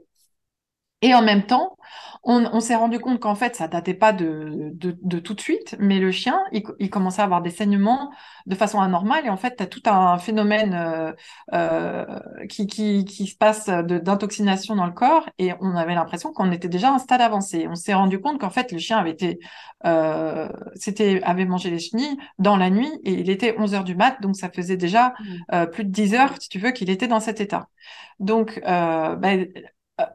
Et en même temps, on, s'est rendu compte qu'en fait, ça datait pas de, de, tout de suite, mais le chien, il, commençait à avoir des saignements de façon anormale. Et en fait, tu as tout un phénomène euh, euh, qui, qui, qui, se passe d'intoxination dans le corps. Et on avait l'impression qu'on était déjà à un stade avancé. On s'est rendu compte qu'en fait, le chien avait été, euh, c'était, avait mangé les chenilles dans la nuit et il était 11 heures du mat. Donc, ça faisait déjà mmh. euh, plus de 10 heures, si tu veux, qu'il était dans cet état. Donc, euh, ben,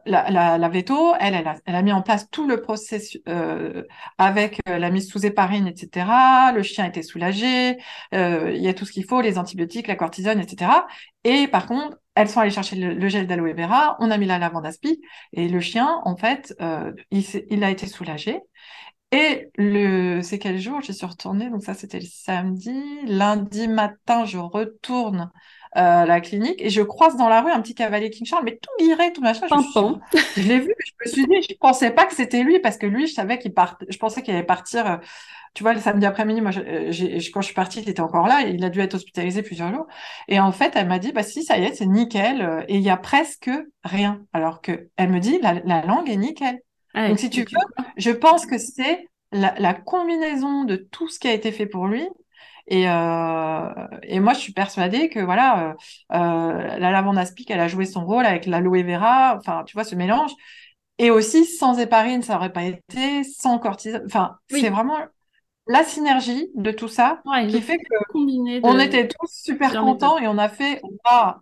la, la, veto, elle, elle a, mis en place tout le processus euh, avec euh, la mise sous héparine, etc. Le chien était soulagé, euh, il y a tout ce qu'il faut, les antibiotiques, la cortisone, etc. Et par contre, elles sont allées chercher le, gel d'aloe vera, on a mis la lavande aspi, et le chien, en fait, il, il, a été soulagé. Et le, c'est quel jour? J'y suis retournée Donc ça, c'était le samedi. Lundi matin, je retourne euh, la clinique et je croise dans la rue un petit cavalier King Charles, mais tout guiré, tout machin. Je, je l'ai vu, je me suis dit, je pensais pas que c'était lui parce que lui, je savais qu'il part, je pensais qu'il allait partir. Euh, tu vois, le samedi après-midi, moi, euh, quand je suis partie, il était encore là. il a dû être hospitalisé plusieurs jours. Et en fait, elle m'a dit, bah si, ça y est, c'est nickel. Et il y a presque rien. Alors que elle me dit, la, langue est nickel. Ah, Donc, si tu veux, je pense que c'est la, la, combinaison de tout ce qui a été fait pour lui et, euh, et moi, je suis persuadée que voilà, euh, euh, la lavande aspic, elle a joué son rôle avec l'aloe vera, enfin, tu vois, ce mélange. Et aussi, sans héparine, ça aurait pas été, sans cortisone. Enfin, c'est vraiment la synergie de tout ça qui fait que on était tous super contents et on a fait,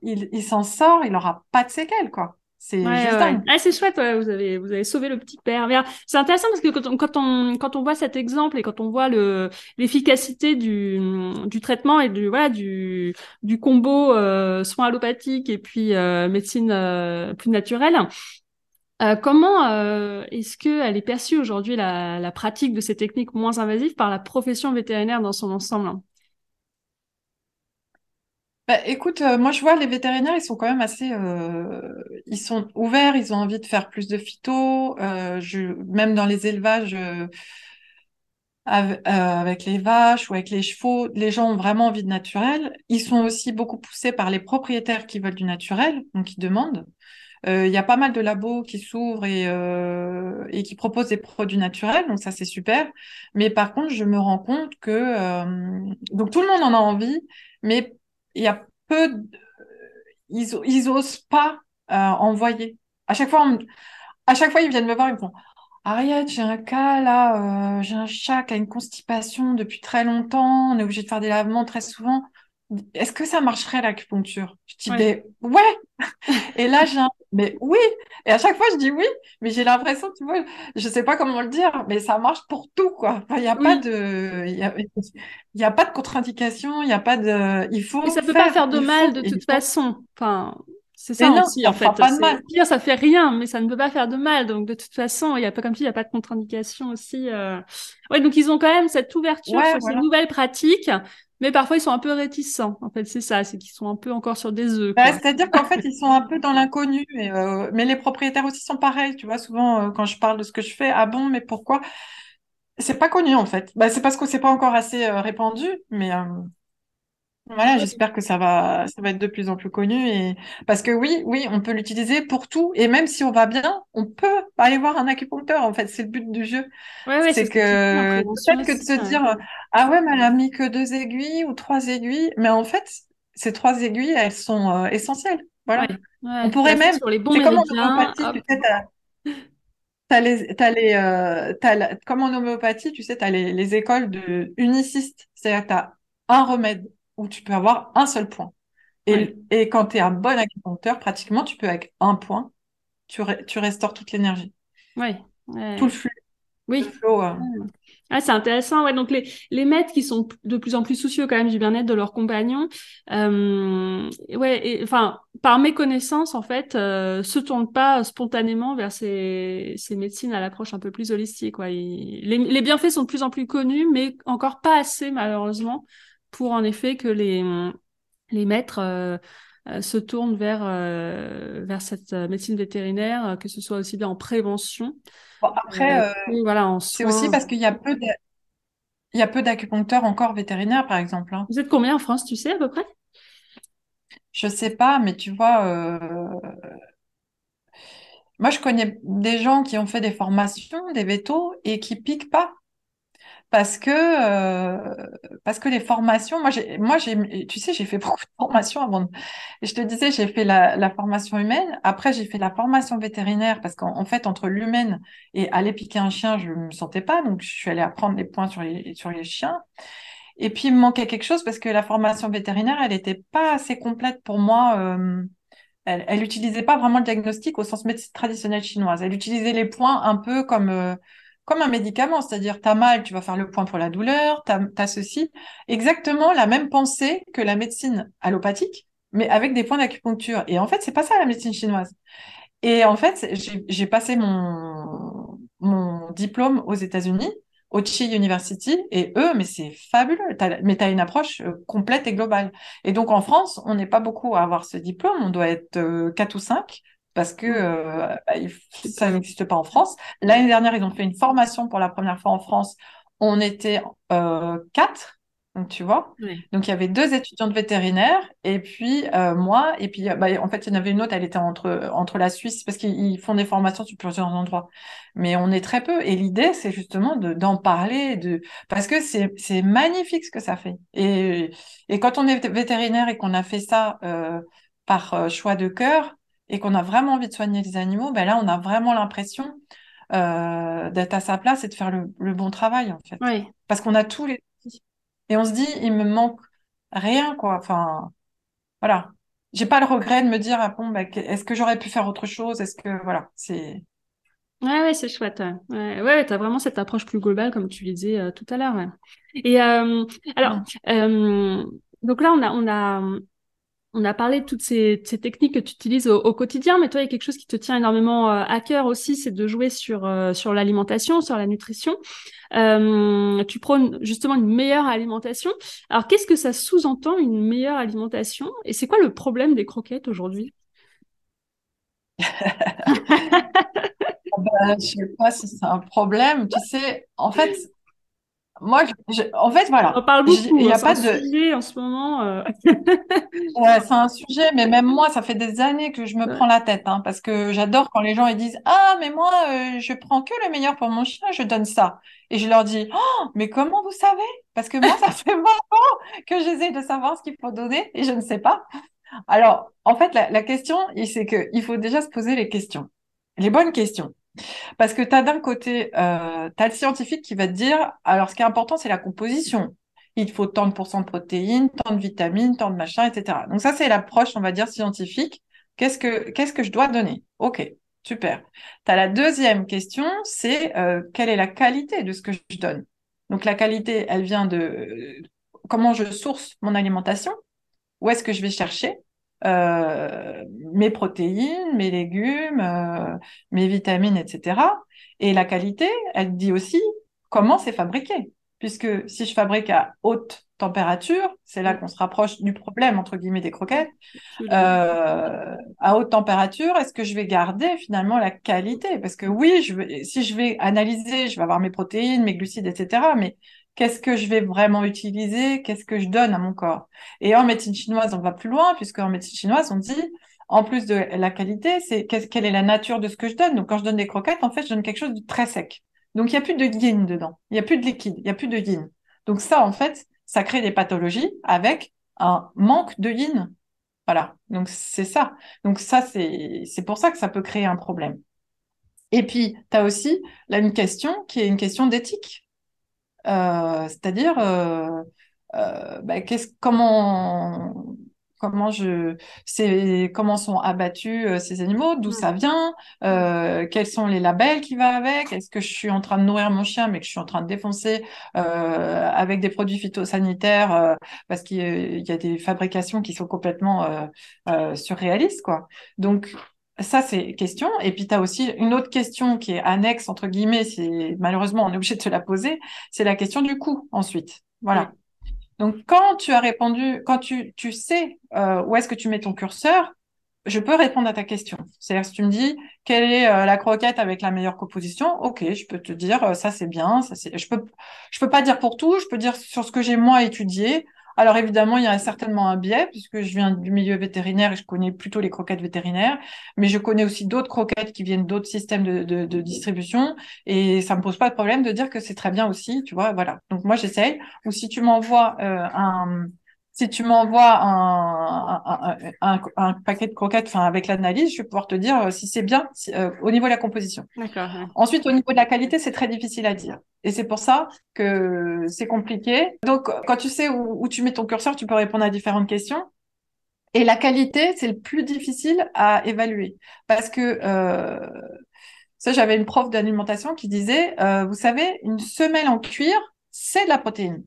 il, il s'en sort, il aura pas de séquelles, quoi. C'est ah, c'est chouette, vous avez vous avez sauvé le petit père. C'est intéressant parce que quand on, quand on quand on voit cet exemple et quand on voit le l'efficacité du du traitement et du voilà du du combo euh, soins allopathiques et puis euh, médecine euh, plus naturelle. Euh, comment est-ce que elle est perçue aujourd'hui la, la pratique de ces techniques moins invasives par la profession vétérinaire dans son ensemble? Bah, écoute, euh, moi je vois les vétérinaires, ils sont quand même assez, euh, ils sont ouverts, ils ont envie de faire plus de phyto. Euh, je, même dans les élevages avec les vaches ou avec les chevaux, les gens ont vraiment envie de naturel. Ils sont aussi beaucoup poussés par les propriétaires qui veulent du naturel, donc qui demandent. Il y a pas mal de labos qui s'ouvrent et, et qui proposent des produits naturels, donc ça c'est super. Mais par contre, je me rends compte que donc tout le monde en a envie, mais il y a peu, de... ils, ils osent pas euh, envoyer. À chaque fois, à chaque fois, ils viennent me voir, ils me font Ariette, j'ai un cas là, euh, j'ai un chat qui a une constipation depuis très longtemps, on est obligé de faire des lavements très souvent. Est-ce que ça marcherait l'acupuncture? Je dis ouais. ouais. Et là j'ai un mais oui. Et à chaque fois je dis oui, mais j'ai l'impression, tu vois, je sais pas comment le dire, mais ça marche pour tout quoi. Il n'y a pas de, y a, y a, pas de contre-indication, il y a pas de, il faut. Mais ça peut pas faire de mal de toute façon. Enfin. C'est ça aussi, en fait. Pas de mal. Pire, ça fait rien, mais ça ne peut pas faire de mal. Donc, de toute façon, il y a pas, comme tu il n'y a pas de contre-indication aussi. Euh... Ouais, donc ils ont quand même cette ouverture sur ces nouvelles pratiques. Mais parfois, ils sont un peu réticents. En fait, c'est ça, c'est qu'ils sont un peu encore sur des œufs. Bah, C'est-à-dire qu'en fait, ils sont un peu dans l'inconnu. Euh, mais les propriétaires aussi sont pareils. Tu vois, souvent, euh, quand je parle de ce que je fais, ah bon, mais pourquoi? C'est pas connu, en fait. Bah, c'est parce que c'est pas encore assez euh, répandu. Mais voilà, j'espère que ça va, ça va être de plus en plus connu et parce que oui, oui, on peut l'utiliser pour tout et même si on va bien, on peut aller voir un acupuncteur. En fait, c'est le but du jeu. c'est que peut-être que de se dire ah ouais, mais elle a mis que deux aiguilles ou trois aiguilles, mais en fait, ces trois aiguilles, elles sont euh, essentielles. Voilà. on pourrait même. Sur les bons comme en homéopathie, tu sais, t'as, les, t'as les, euh, t'as comme en homéopathie, tu sais, t'as les, les écoles de unicistes, c'est-à-dire t'as un remède où tu peux avoir un seul point. Et, et quand tu es un bon acupuncteur, pratiquement, tu peux avec un point, tu, tu restaures toute l'énergie. Oui. Tout le flux. Oui. Euh. Ah, c'est intéressant. Ouais, donc les, les maîtres qui sont de plus en plus soucieux quand même du bien-être de leurs compagnons, euh, ouais, enfin, par méconnaissance, en fait, euh, se tournent pas spontanément vers ces, ces médecines à l'approche un peu plus holistique. Les, les bienfaits sont de plus en plus connus, mais encore pas assez, malheureusement, pour en effet que les, les maîtres euh, euh, se tournent vers, euh, vers cette médecine vétérinaire, que ce soit aussi bien en prévention. après, voilà, c'est aussi parce qu'il y a peu de... Il y a peu d'acupuncteurs encore vétérinaires, par exemple. Hein. Vous êtes combien en France, tu sais, à peu près? Je sais pas, mais tu vois, moi, je connais des gens qui ont fait des formations, des vétos, et qui piquent pas parce que euh, parce que les formations moi moi tu sais j'ai fait beaucoup de formations avant de... je te disais j'ai fait la, la, formation humaine. Après j'ai fait la formation vétérinaire parce qu'en fait entre l'humaine et aller piquer un chien je me sentais pas. Donc je suis allée apprendre les points sur les sur les chiens. Et puis il me manquait quelque chose parce que la formation vétérinaire elle était pas assez complète pour moi euh, elle, elle utilisait pas vraiment le diagnostic au sens médecine traditionnelle chinoise. Elle utilisait les points un peu comme euh, comme un médicament, c'est-à-dire tu as mal, tu vas faire le point pour la douleur, tu as, ceci. Exactement la même pensée que la médecine allopathique, mais avec des points d'acupuncture. Et en fait, c'est pas ça la médecine chinoise. Et en fait, j'ai passé mon, diplôme aux États-Unis, au Chi University, et eux, mais c'est fabuleux. mais tu as une approche euh, complète et globale. Et donc en France, on n'est pas beaucoup à avoir ce diplôme, on doit être euh, quatre ou cinq parce que euh, bah, ça n'existe pas en France. L'année dernière, ils ont fait une formation pour la première fois en France. On était euh, quatre, donc tu vois. Donc il y avait deux étudiants de vétérinaire et puis euh, moi et puis bah, en fait il y en avait une autre, elle était entre entre la Suisse parce qu'ils font des formations sur plusieurs endroits. Mais on est très peu et l'idée c'est justement de d'en parler de parce que c'est c'est magnifique ce que ça fait. Et et quand on est vétérinaire et qu'on a fait ça par choix de cœur, et qu'on a vraiment envie de soigner les animaux, ben là, on a vraiment l'impression euh, d'être à sa place et de faire le, bon travail, en fait. Oui. Parce qu'on a tous les Et on se dit, il me manque rien, quoi. Enfin, voilà. j'ai pas le regret de me dire ah bon bah, est-ce que j'aurais pu faire autre chose? Est-ce que voilà c'est Ouais, ouais, c'est chouette. Ouais, ouais, tu as vraiment cette approche plus globale, comme tu disais euh, tout à l'heure. Ouais. Et euh, alors, euh, donc là, on a, on a, on a parlé de toutes ces, techniques que tu utilises au, quotidien, mais toi, il y a quelque chose qui te tient énormément euh, à cœur aussi, c'est de jouer sur, euh, l'alimentation, sur la nutrition. Euh, tu prônes justement une meilleure alimentation. Alors, qu'est-ce que ça sous-entend, une meilleure alimentation? Et c'est quoi le problème des croquettes aujourd'hui? Ben, Je sais pas si c'est un problème. Tu sais, en fait, moi, en fait, voilà. On parle beaucoup. Il n'y a pas de sujet en ce moment. Euh. ouais, c'est un sujet, mais même moi, ça fait des années que je me prends la tête, hein, parce que j'adore quand les gens ils disent ah mais moi euh, je prends que le meilleur pour mon chien, je donne ça, et je leur dis oh mais comment vous savez? Parce que moi ça fait longtemps que j'essaie de savoir ce qu'il faut donner et je ne sais pas. Alors en fait la, la question, c'est que il faut déjà se poser les questions, les bonnes questions. Parce que tu as d'un côté, euh, tu as le scientifique qui va te dire, alors ce qui est important, c'est la composition. Il faut tant de pourcents de protéines, tant de vitamines, tant de machin, etc. Donc ça, c'est l'approche, on va dire, scientifique. Qu'est-ce que, que je dois donner? Ok, super. Tu as la deuxième question, c'est euh, quelle est la qualité de ce que je donne? Donc la qualité, elle vient de euh, comment je source mon alimentation, où est-ce que je vais chercher? Euh, mes protéines, mes légumes, euh, mes vitamines, etc. Et la qualité, elle dit aussi comment c'est fabriqué. Puisque si je fabrique à haute température, c'est là qu'on se rapproche du problème, entre guillemets, des croquettes, euh, à haute température, est-ce que je vais garder finalement la qualité? Parce que oui, je vais, si je vais analyser, je vais avoir mes protéines, mes glucides, etc. Mais qu'est-ce que je vais vraiment utiliser, qu'est-ce que je donne à mon corps? Et en médecine chinoise, on va plus loin, puisque en médecine chinoise, on dit, en plus de la qualité, c'est quelle est la nature de ce que je donne? Donc, quand je donne des croquettes, en fait, je donne quelque chose de très sec. Donc, il n'y a plus de yin dedans. Il n'y a plus de liquide. Il n'y a plus de yin. Donc, ça, en fait, ça crée des pathologies avec un manque de yin. Voilà. Donc, c'est ça. Donc, ça, c'est pour ça que ça peut créer un problème. Et puis, tu as aussi là une question qui est une question d'éthique. Euh, c'est-à-dire, euh, euh, bah, comment, comment je, c'est, comment sont abattus ces animaux, d'où ça vient, quels sont les labels qui vont avec, est-ce que je suis en train de nourrir mon chien mais que je suis en train de défoncer avec des produits phytosanitaires parce qu'il y a des fabrications qui sont complètement surréalistes, quoi. Donc, ça, c'est question. Et puis, tu as aussi une autre question qui est annexe, entre guillemets, c'est malheureusement, on est obligé de se la poser, c'est la question du coût ensuite. Voilà. Donc, quand tu as répondu, quand tu, tu sais euh, où est-ce que tu mets ton curseur, je peux répondre à ta question. C'est-à-dire, si tu me dis quelle est euh, la croquette avec la meilleure composition, ok, je peux te dire euh, ça c'est bien, ça c'est. Je peux, je peux pas dire pour tout, je peux dire sur ce que j'ai moi étudié. Alors évidemment, il y a certainement un biais puisque je viens du milieu vétérinaire et je connais plutôt les croquettes vétérinaires, mais je connais aussi d'autres croquettes qui viennent d'autres systèmes de, distribution et ça me pose pas de problème de dire que c'est très bien aussi, tu vois, voilà. Donc moi j'essaye. Ou si tu m'envoies euh, un si tu m'envoies un, un, un, paquet de croquettes enfin, avec l'analyse, je vais pouvoir te dire euh, si c'est bien euh, au niveau de la composition. Ensuite, au niveau de la qualité, c'est très difficile à dire. Et c'est pour ça que c'est compliqué. Donc, quand tu sais où, tu mets ton curseur, tu peux répondre à différentes questions. Et la qualité, c'est le plus difficile à évaluer. Parce que euh, ça, j'avais une prof d'alimentation qui disait, vous savez, une semelle en cuir, c'est de la protéine.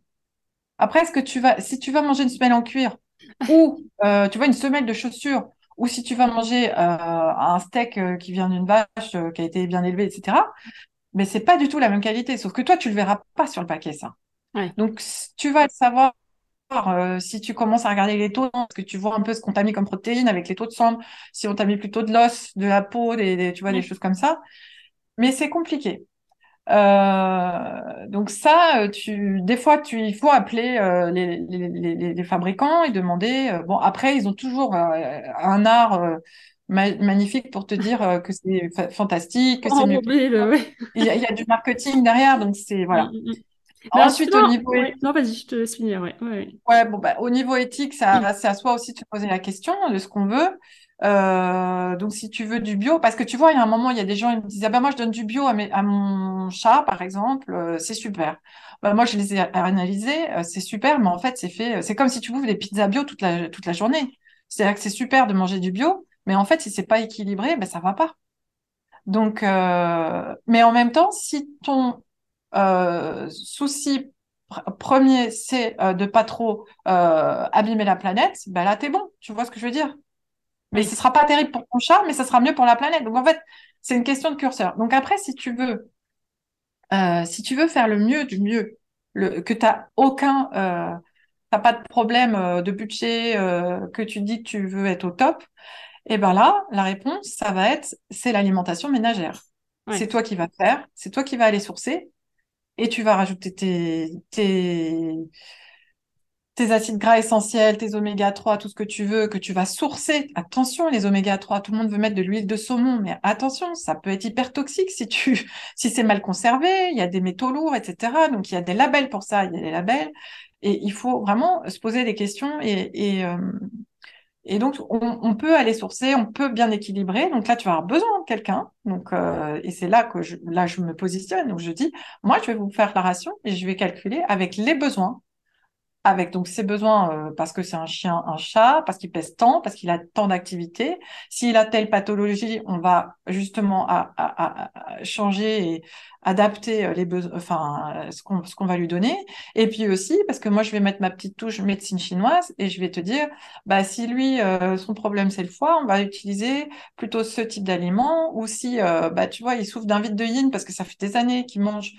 Après, est-ce que tu vas, si tu vas manger une semelle en cuir ou euh, tu vois une semelle de chaussures ou si tu vas manger euh, un steak euh, qui vient d'une vache qui a été bien élevée, etc. Mais c'est pas du tout la même qualité. Sauf que toi, tu le verras pas sur le paquet, ça. Donc, tu vas le savoir si tu commences à regarder les taux, parce que tu vois un peu ce qu'on t'a mis comme protéines avec les taux de sang, si on t'a mis plutôt de l'os, de la peau, des, tu vois, des choses comme ça. Mais c'est compliqué. Euh, donc ça, euh, tu, des fois, tu, il faut appeler euh, les, les, les, fabricants et demander. Euh, bon, après, ils ont toujours un art magnifique pour te dire que c'est fantastique, que c'est mieux. Il, y a, il y, a du marketing derrière, donc c'est voilà. Mm, mm, mm. Ensuite, au niveau. Non, vas-y, je te laisse finir. Ouais, ouais. ouais bon, bah, au niveau éthique, ça, c'est à soi aussi de se poser la question de ce qu'on veut. Euh, donc, si tu veux du bio, parce que tu vois, il y a un moment, il y a des gens, ils me disent, ah ben moi, je donne du bio à, mes, à mon chat, par exemple, euh, c'est super. Ben, moi, je les ai analysés, euh, c'est super, mais en fait, c'est fait, c'est comme si tu bouffes des pizzas bio toute la, toute la journée. C'est-à-dire que c'est super de manger du bio, mais en fait, si c'est pas équilibré, ben ça va pas. Donc, euh, mais en même temps, si ton euh, souci premier, c'est euh, de pas trop euh, abîmer la planète, ben là, t'es bon. Tu vois ce que je veux dire? Mais ce sera pas terrible pour ton chat, mais ça sera mieux pour la planète. Donc, en fait, c'est une question de curseur. Donc, après, si tu veux, euh, si tu veux faire le mieux du mieux, le, que t'as aucun, euh, t'as pas de problème euh, de budget, que tu dis que tu veux être au top, et ben là, la réponse, ça va être, c'est l'alimentation ménagère. C'est toi qui vas faire, c'est toi qui vas aller sourcer, et tu vas rajouter tes, tes, tes acides gras essentiels, tes oméga 3, tout ce que tu veux, que tu vas sourcer. Attention, les oméga 3, tout le monde veut mettre de l'huile de saumon, mais attention, ça peut être hyper toxique si tu, si c'est mal conservé, il y a des métaux lourds, etc. Donc, il y a des labels pour ça, il y a des labels. Et il faut vraiment se poser des questions et, euh, donc, on, peut aller sourcer, on peut bien équilibrer. Donc là, tu vas avoir besoin de quelqu'un. Donc, euh, et c'est là que je, là, je me positionne. Donc, je dis, moi, je vais vous faire la ration et je vais calculer avec les besoins avec donc ses besoins euh, parce que c'est un chien, un chat, parce qu'il pèse tant, parce qu'il a tant d'activités. S'il a telle pathologie, on va justement changer et adapter euh, les besoins, enfin ce qu'on ce qu'on va lui donner. Et puis aussi parce que moi je vais mettre ma petite touche médecine chinoise et je vais te dire, bah si lui euh, son problème c'est le foie, on va utiliser plutôt ce type d'aliment. Ou si bah tu vois il souffre d'un vide de yin parce que ça fait des années qu'il mange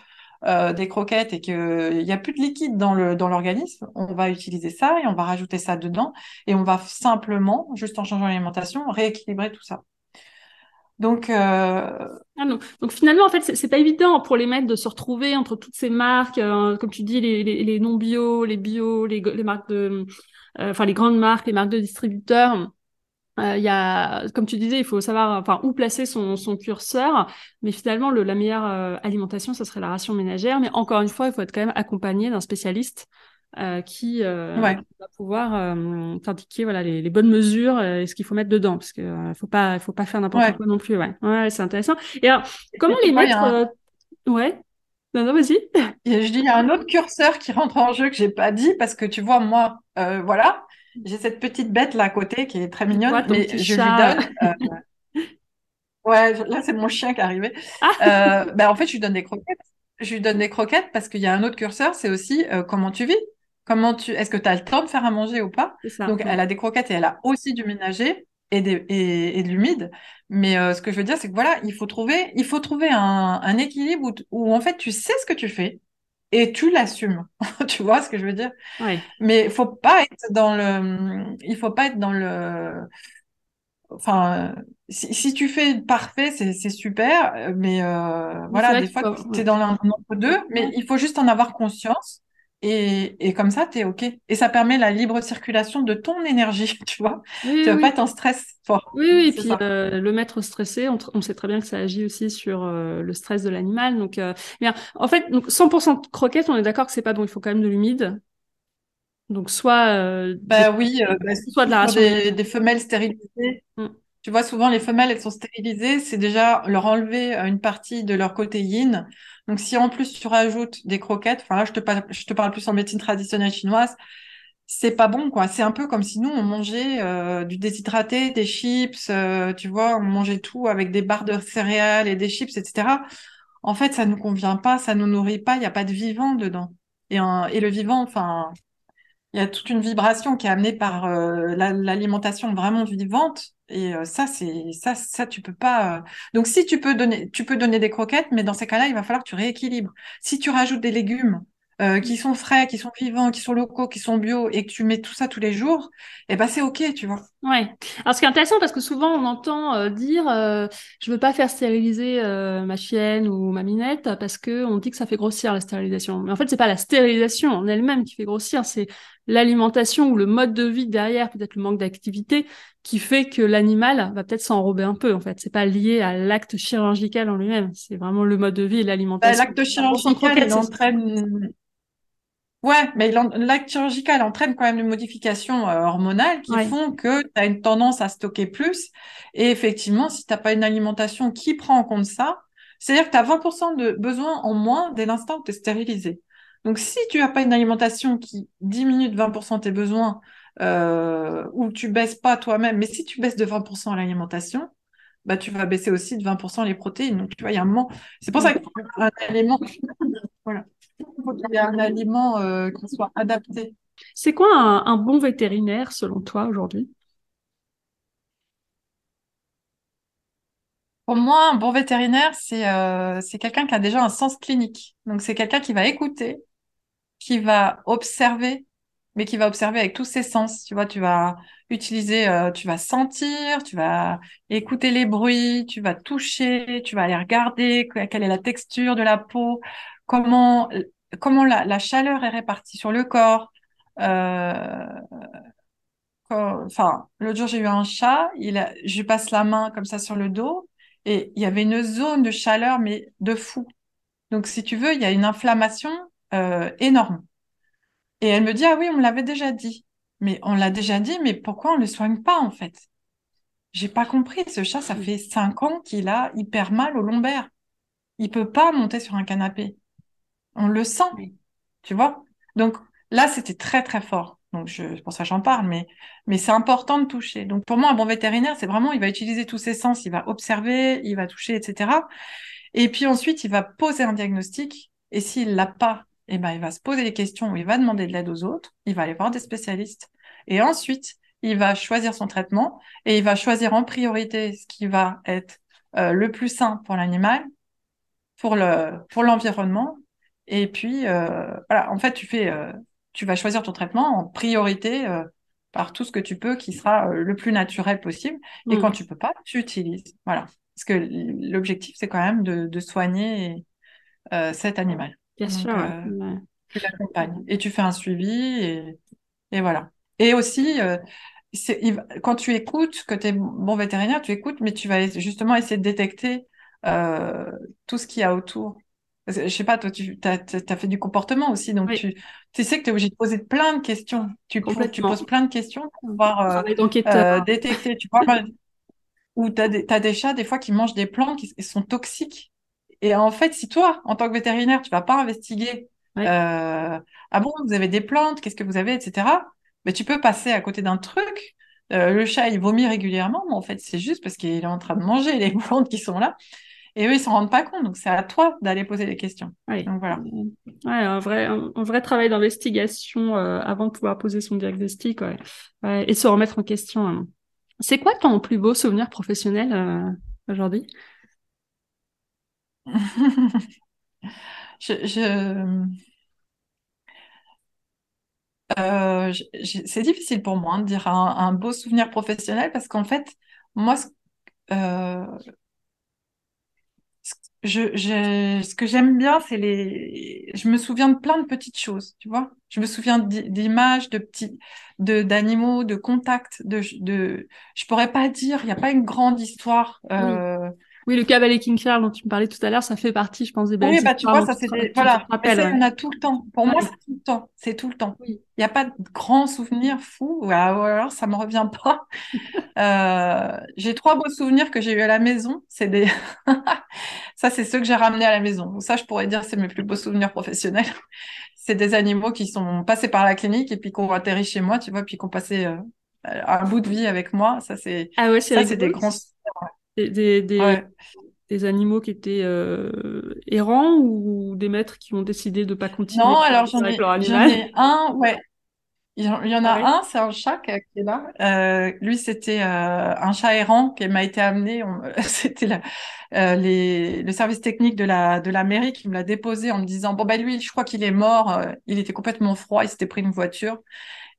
euh, des croquettes et qu'il n'y a plus de liquide dans le dans l'organisme, on va utiliser ça et on va rajouter ça dedans et on va simplement, juste en changeant l'alimentation, rééquilibrer tout ça. Donc, euh... ah donc finalement, en fait, c'est pas évident pour les maîtres de se retrouver entre toutes ces marques, euh, comme tu dis, les, les, les non bio, les bio, les, les marques de, enfin les grandes marques, les marques de distributeurs. Euh, y a, comme tu disais, il faut savoir enfin, où placer son, son curseur, mais finalement, le, la meilleure euh, alimentation, ça serait la ration ménagère. Mais encore une fois, il faut être quand même accompagné d'un spécialiste euh, qui va pouvoir t'indiquer voilà, les, les, bonnes mesures et ce qu'il faut mettre dedans, parce qu'il ne faut pas, faut pas faire n'importe quoi non plus. Ouais, ouais c'est intéressant. Et alors, comment les mettre Ouais. Non, non, vas-y. Je dis, il y a un autre curseur qui rentre en jeu que j'ai pas dit parce que tu vois, moi, voilà, j'ai cette petite bête là à côté qui est très mignonne, mais je lui donne. Euh, ouais, là c'est mon chien qui est arrivé. Ah. Euh, ben, en fait, je lui donne des croquettes. Je lui donne des croquettes parce qu'il y a un autre curseur, c'est aussi euh, comment tu vis. Comment tu, est-ce que tu as le temps de faire à manger ou pas? Donc, elle a des croquettes et elle a aussi du ménager et, des, et, de l'humide. Mais ce que je veux dire, c'est que voilà, il faut trouver, il faut trouver un, un équilibre où, où, en fait tu sais ce que tu fais et tu l'assumes. tu vois ce que je veux dire? Oui. Mais il faut pas être dans le il faut pas être dans le enfin si, si tu fais parfait c'est super mais euh, voilà des fois tu es dans l'entre deux mais il faut juste en avoir conscience et, et comme ça, tu es OK. Et ça permet la libre circulation de ton énergie, tu vois. tu vas pas être en stress fort. Oui, oui, et puis euh, le mettre stressé, on, sait très bien que ça agit aussi sur euh, le stress de l'animal. Donc, euh, bien, en fait, donc 100% de croquettes, on est d'accord que c'est pas bon, il faut quand même de l'humide. Donc, soit. bah oui, bah, soit de la ration. Des, des, femelles stérilisées. Mm. Tu vois, souvent, les femelles, elles sont stérilisées. C'est déjà leur enlever une partie de leur côté yin donc, si en plus tu rajoutes des croquettes, enfin là, je te, parle, plus en médecine traditionnelle chinoise, c'est pas bon, quoi. C'est un peu comme si nous, on mangeait euh, du déshydraté, des chips, euh, tu vois, on mangeait tout avec des barres de céréales et des chips, etc. En fait, ça nous convient pas, ça nous nourrit pas, il n'y a pas de vivant dedans. Et, et le vivant, enfin, il y a toute une vibration qui est amenée par euh, l'alimentation vraiment vivante et ça c'est ça ça tu peux pas donc si tu peux donner tu peux donner des croquettes mais dans ces cas-là il va falloir que tu rééquilibres si tu rajoutes des légumes euh, qui sont frais, qui sont vivants, qui sont locaux, qui sont bio, et que tu mets tout ça tous les jours, eh ben c'est ok, tu vois. Ouais. Alors ce qui est intéressant parce que souvent on entend euh, dire euh, je veux pas faire stériliser ma chienne ou ma minette parce que on dit que ça fait grossir la stérilisation. Mais en fait c'est pas la stérilisation en elle-même qui fait grossir, c'est l'alimentation ou le mode de vie derrière, peut-être le manque d'activité qui fait que l'animal va peut-être s'enrober un peu. En fait, c'est pas lié à l'acte chirurgical en lui-même, c'est vraiment le mode de vie et bah, l'alimentation. l'acte chirurgical il entraîne Ouais, mais l'acte chirurgical entraîne quand même des modifications euh, hormonales qui font que tu as une tendance à stocker plus. Et effectivement, si tu n'as pas une alimentation qui prend en compte ça, c'est-à-dire que tu as 20% de besoins en moins dès l'instant où tu es stérilisé. Donc, si tu n'as pas une alimentation qui diminue de 20% tes besoins euh, où tu baisses pas toi-même, mais si tu baisses de 20% l'alimentation, bah, tu vas baisser aussi de 20% les protéines. Donc, tu vois, il y a un moment. C'est pour ça qu'il faut un aliment. voilà. Il faut qu'il y ait un aliment euh, qui soit adapté. C'est quoi un, bon vétérinaire selon toi aujourd'hui? Pour moi, un bon vétérinaire, euh, c'est quelqu'un qui a déjà un sens clinique. Donc, c'est quelqu'un qui va écouter, qui va observer, mais qui va observer avec tous ses sens. Tu vois, tu vas utiliser, euh, tu vas sentir, tu vas écouter les bruits, tu vas toucher, tu vas aller regarder quelle est la texture de la peau, comment comment la, chaleur est répartie sur le corps. Euh, enfin, l'autre jour j'ai eu un chat, il a, je lui passe la main comme ça sur le dos et il y avait une zone de chaleur mais de fou. Donc si tu veux, il y a une inflammation euh, énorme. Et elle me dit, ah oui, on me l'avait déjà dit. Mais on l'a déjà dit, mais pourquoi on ne le soigne pas en fait? J'ai pas compris. Ce chat, ça fait cinq ans qu'il a hyper mal au lombaire. Il peut pas monter sur un canapé. On le sent, tu vois? Donc là, c'était très très fort. Donc je, pour ça j'en parle, mais mais c'est important de toucher. Donc pour moi, un bon vétérinaire, c'est vraiment, il va utiliser tous ses sens, il va observer, il va toucher, etc. Et puis ensuite, il va poser un diagnostic. Et s'il l'a pas eh ben, il va se poser des questions, il va demander de l'aide aux autres, il va aller voir des spécialistes. Et ensuite, il va choisir son traitement et il va choisir en priorité ce qui va être euh, le plus sain pour l'animal, pour le pour l'environnement. Et puis euh, voilà, en fait, tu fais, euh, tu vas choisir ton traitement en priorité par tout ce que tu peux, qui sera le plus naturel possible. Et mm. quand tu peux pas, tu utilises. Voilà, parce que l'objectif c'est quand même de, de soigner cet animal. Bien sûr. Euh, tu l'accompagnes et tu fais un suivi et, et voilà. Et aussi, euh, quand tu écoutes, que tu es bon vétérinaire, tu écoutes, mais tu vas justement essayer de détecter euh, tout ce qu'il y a autour. Je sais pas, toi, tu as, fait du comportement aussi, donc tu, tu sais que tu es obligé de poser plein de questions. Tu, tu poses plein de questions pour pouvoir détecter. Tu vois, ou tu as, as, des chats, des fois, qui mangent des plantes qui sont toxiques. Et en fait, si toi, en tant que vétérinaire, tu vas pas investiguer, euh, ah bon, vous avez des plantes, qu'est-ce que vous avez, etc. Mais tu peux passer à côté d'un truc. Euh, le chat, il vomit régulièrement, mais en fait, c'est juste parce qu'il est en train de manger les plantes qui sont là. Et eux, ils s'en rendent pas compte. Donc, c'est à toi d'aller poser des questions. Donc, voilà. Ouais, un vrai, un, vrai travail d'investigation euh, avant de pouvoir poser son diagnostic ouais. et se remettre en question. Hein. C'est quoi ton plus beau souvenir professionnel euh, aujourd'hui? euh, c'est difficile pour moi de dire un, beau souvenir professionnel parce qu'en fait, moi, euh, je, ce que j'aime bien, c'est les. Je me souviens de plein de petites choses, tu vois. Je me souviens d'images, de petits, de d'animaux, de contacts, de, de. Je pourrais pas dire. Il n'y a pas une grande histoire. Euh, oui, le cavalier King Charles dont tu me parlais tout à l'heure, ça fait partie, je pense, des belles Oui, bah, tu vois, ça, c'est voilà. ça, on a tout le temps. Pour moi, c'est tout le temps. C'est tout le temps. Il n'y a pas de grands souvenirs fous, ou alors ça me revient pas. euh, j'ai trois beaux souvenirs que j'ai eu à la maison. C'est des, ça, c'est ceux que j'ai ramenés à la maison. ça, je pourrais dire, c'est mes plus beaux souvenirs professionnels. c'est des animaux qui sont passés par la clinique et puis qui ont atterri chez moi, tu vois, puis qui ont passé euh, un bout de vie avec moi. Ça, c'est, ah ouais, ça, c'est des grands des, des, animaux qui étaient euh, errants ou des maîtres qui ont décidé de ne pas continuer Non, alors j'en ai, ai, un, ouais. Il y en a un, c'est un chat qui est là. Euh, lui, c'était euh, un chat errant qui m'a été amené. C'était le service technique de la, de la mairie qui me l'a déposé en me disant bon ben lui, je crois qu'il est mort. il était complètement froid. Il s'était pris une voiture.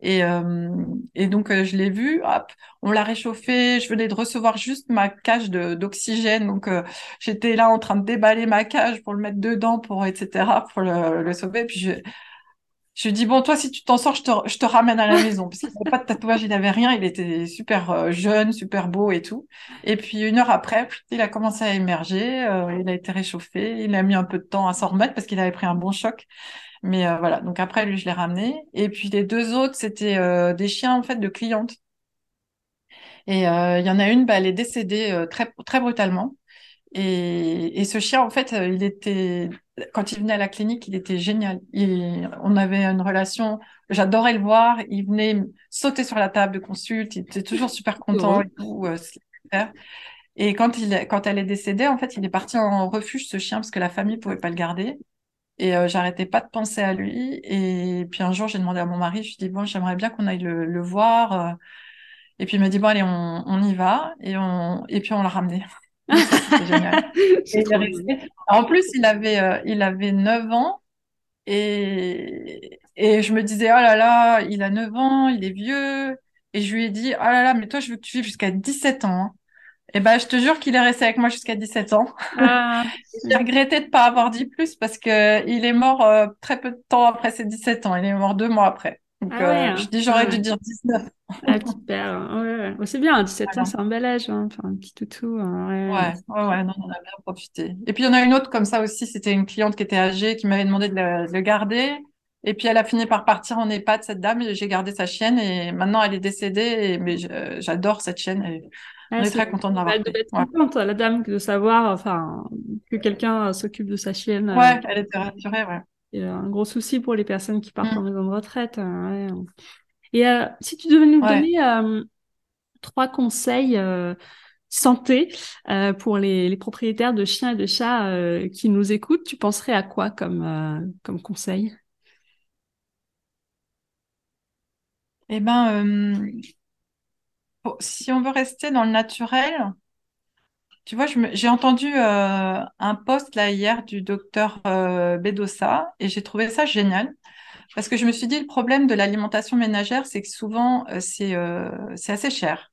Et, euh, et donc, euh, je l'ai vu, hop, on l'a réchauffé. Je venais de recevoir juste ma cage d'oxygène. Donc, euh, j'étais là en train de déballer ma cage pour le mettre dedans, pour etc., pour le, le sauver. Puis, je, je lui dis, bon, toi, si tu t'en sors, je te, je te ramène à la maison. Parce qu'il n'avait pas de tatouage, il n'avait rien. Il était super jeune, super beau et tout. Et puis, une heure après, il a commencé à émerger. il a été réchauffé. Il a mis un peu de temps à s'en remettre parce qu'il avait pris un bon choc. Mais euh, voilà, donc après, lui, je l'ai ramené. Et puis les deux autres, c'était euh, des chiens, en fait, de clientes. Et euh, il y en a une, bah, elle est décédée très, très brutalement. Et, et ce chien, en fait, il était, quand il venait à la clinique, il était génial. on avait une relation, j'adorais le voir. Il venait sauter sur la table de consulte, il était toujours super content et tout. Et quand, il, quand elle est décédée, en fait, il est parti en refuge, ce chien, parce que la famille pouvait pas le garder. Et euh, j'arrêtais pas de penser à lui. Et puis un jour, j'ai demandé à mon mari, je lui ai dit, bon, j'aimerais bien qu'on aille le, voir. Euh. Et puis il m'a dit, bon, allez, on, on y va. Et, on... et puis on l'a ramené. C'était génial. en plus, il avait, euh, il avait 9 ans. Et... et je me disais, oh là là, il a 9 ans, il est vieux. Et je lui ai dit, oh là là, mais toi, je veux que tu vives jusqu'à 17 ans. Hein. Et ben, je te jure qu'il est resté avec moi jusqu'à 17 ans. Ah, J'ai regretté de ne pas avoir dit plus parce que il est mort euh, très peu de temps après ses 17 ans. Il est mort deux mois après. Donc, ah euh, je dis, j'aurais dû dire 19. Ah, super. Ouais, C'est bien, 17 ans, c'est un bel âge. Hein. Enfin, un petit toutou. Hein, ouais, ouais, ouais, non, on a bien profité. Et puis, il y en a une autre comme ça aussi. C'était une cliente qui était âgée, qui m'avait demandé de le, garder. Et puis, elle a fini par partir en EHPAD, cette dame. J'ai gardé sa chienne et maintenant, elle est décédée. Et, mais j'adore cette chienne. Et on est, très content de l'avoir. Elle devait être contente, la dame, de savoir enfin, que quelqu'un s'occupe de sa chienne. Ouais, euh, elle était rassurée, ouais. C'est un gros souci pour les personnes qui partent mm. en maison de retraite. Euh, ouais. Et euh, si tu devais nous donner euh, trois conseils euh, santé pour les, les, propriétaires de chiens et de chats qui nous écoutent, tu penserais à quoi comme, comme conseil? Eh ben, si on veut rester dans le naturel, tu vois, j'ai entendu un post là hier du docteur Bedossa et j'ai trouvé ça génial. Parce que je me suis dit, le problème de l'alimentation ménagère, c'est que souvent, euh, c'est euh, assez cher.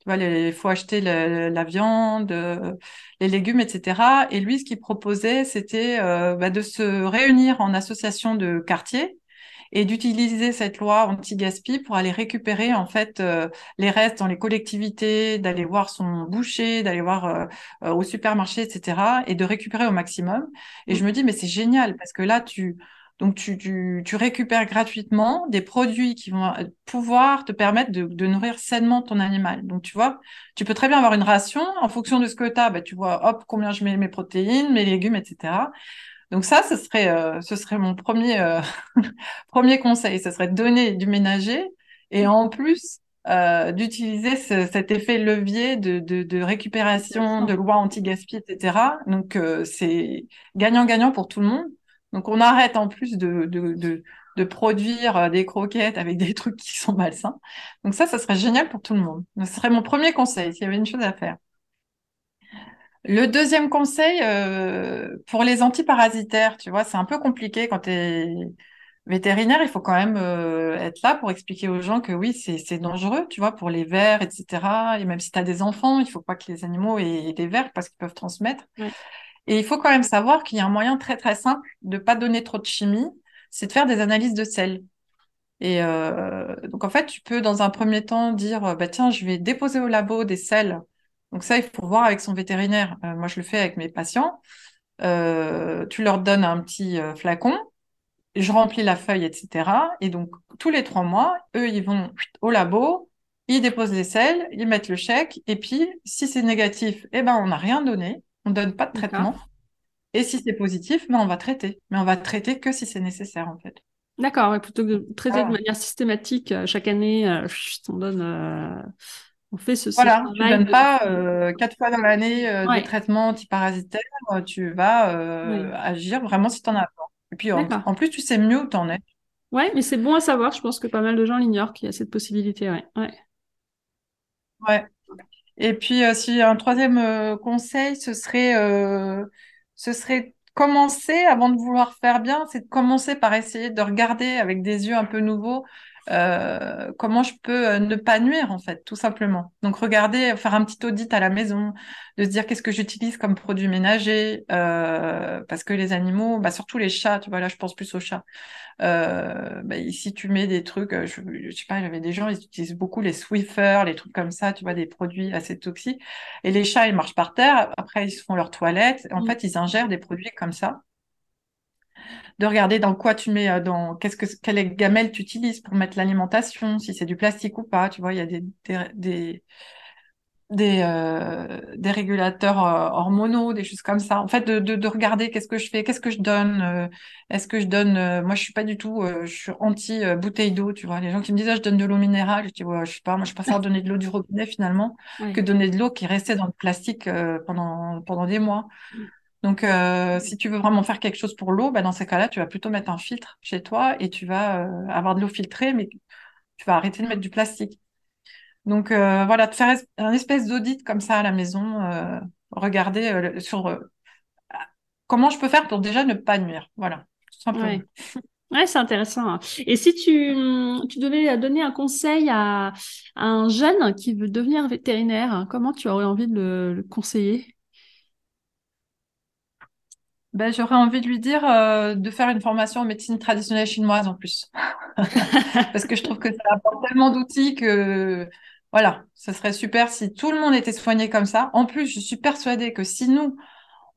Tu vois, il faut acheter la viande, euh, les légumes, etc. Et lui, ce qu'il proposait, c'était bah, de se réunir en association de quartier et d'utiliser cette loi anti-gaspi pour aller récupérer en fait les restes dans les collectivités, d'aller voir son boucher, d'aller voir au supermarché, etc. et de récupérer au maximum. Et je me dis mais c'est génial parce que là tu donc, tu, tu, tu, récupères gratuitement des produits qui vont euh, pouvoir te permettre de, de, nourrir sainement ton animal. Donc, tu vois, tu peux très bien avoir une ration en fonction de ce que tu as. Bah, tu vois, hop, combien je mets mes protéines, mes légumes, etc. Donc ça, ce serait, euh, ce serait mon premier, euh, premier conseil. Ce serait de donner du ménager et en plus euh, d'utiliser cet effet levier de, de, de récupération, de loi anti-gaspi, etc. Donc c'est gagnant-gagnant pour tout le monde. Donc on arrête en plus de, de, de, produire euh, des croquettes avec des trucs qui sont malsains. Donc ça, ça serait génial pour tout le monde. Ce serait mon premier conseil s'il y avait une chose à faire. Le deuxième conseil, euh, pour les antiparasitaires, tu vois, c'est un peu compliqué quand tu es vétérinaire, il faut quand même euh, être là pour expliquer aux gens que oui, c'est dangereux, tu vois, pour les vers, etc. Et même si tu as des enfants, il faut pas que les animaux aient des vers parce qu'ils peuvent transmettre. Et il faut quand même savoir qu'il y a un moyen très très simple de pas donner trop de chimie, c'est de faire des analyses de sel. Et euh, donc en fait, tu peux dans un premier temps dire bah tiens, je vais déposer au labo des sels. Donc ça, il faut voir avec son vétérinaire. Euh, moi, je le fais avec mes patients. Euh, tu leur donnes un petit flacon, je remplis la feuille, etc. Et donc tous les trois mois, eux, ils vont au labo, ils déposent les sels, ils mettent le chèque, et puis si c'est négatif, eh ben on n'a rien donné. On donne pas de traitement. Et si c'est positif, ben on va traiter. Mais on va traiter que si c'est nécessaire, en fait. D'accord, plutôt que de traiter de manière systématique euh, chaque année, euh, on donne, euh, on fait ce. Voilà, tu ne donnes pas quatre fois dans l'année des traitements antiparasitaires. Tu vas agir vraiment si tu en as besoin. Et puis en, plus, tu sais mieux où tu en es. Ouais, mais c'est bon à savoir. Je pense que pas mal de gens l'ignorent qu'il y a cette possibilité. Ouais. Ouais. ouais. Et puis, euh, si un troisième euh, conseil, ce serait, euh, ce serait commencer, avant de vouloir faire bien, c'est de commencer par essayer de regarder avec des yeux un peu nouveaux euh, comment je peux euh, ne pas nuire en fait, tout simplement. Donc regarder, faire un petit audit à la maison, de se dire qu'est-ce que j'utilise comme produit ménager, euh, parce que les animaux, bah, surtout les chats, tu vois là je pense plus aux chats. Euh, bah, si tu mets des trucs, je, je sais pas, j'avais des gens, ils utilisent beaucoup les Swiffer, les trucs comme ça, tu vois, des produits assez toxiques. Et les chats, ils marchent par terre, après ils se font leur toilette, en mmh. fait ils ingèrent des produits comme ça de regarder dans quoi tu mets, euh, dans qu'est-ce que quelle gamelle tu utilises pour mettre l'alimentation, si c'est du plastique ou pas. Tu vois, il y a des, des, des, euh, des régulateurs euh, hormonaux, des choses comme ça. En fait, de, de, de regarder qu'est-ce que je fais, qu'est-ce que je donne. euh, Est-ce que je donne Moi, je suis pas du tout. euh, je suis anti euh, bouteille d'eau. Tu vois, les gens qui me disent ah, je donne de l'eau minérale. Je dis ouais, je sais pas. Moi, je préfère donner de l'eau du robinet finalement que donner de l'eau qui restait dans le plastique euh, pendant pendant des mois. Donc, euh, si tu veux vraiment faire quelque chose pour l'eau, bah, dans ces cas-là, tu vas plutôt mettre un filtre chez toi et tu vas euh, avoir de l'eau filtrée, mais tu vas arrêter de mettre du plastique. Donc euh, voilà, de faire un espèce d'audit comme ça à la maison, regarder sur comment je peux faire pour déjà ne pas nuire. Voilà, tout simplement. Ouais. Ouais, c'est intéressant. hein. Et si tu, tu devais donner un conseil à, à un jeune qui veut devenir vétérinaire, comment tu aurais envie de le, le conseiller? Ben, j'aurais envie de lui dire euh, de faire une formation en médecine traditionnelle chinoise en plus, parce que je trouve que ça apporte tellement d'outils que voilà, ce serait super si tout le monde était soigné comme ça. En plus, je suis persuadée que si nous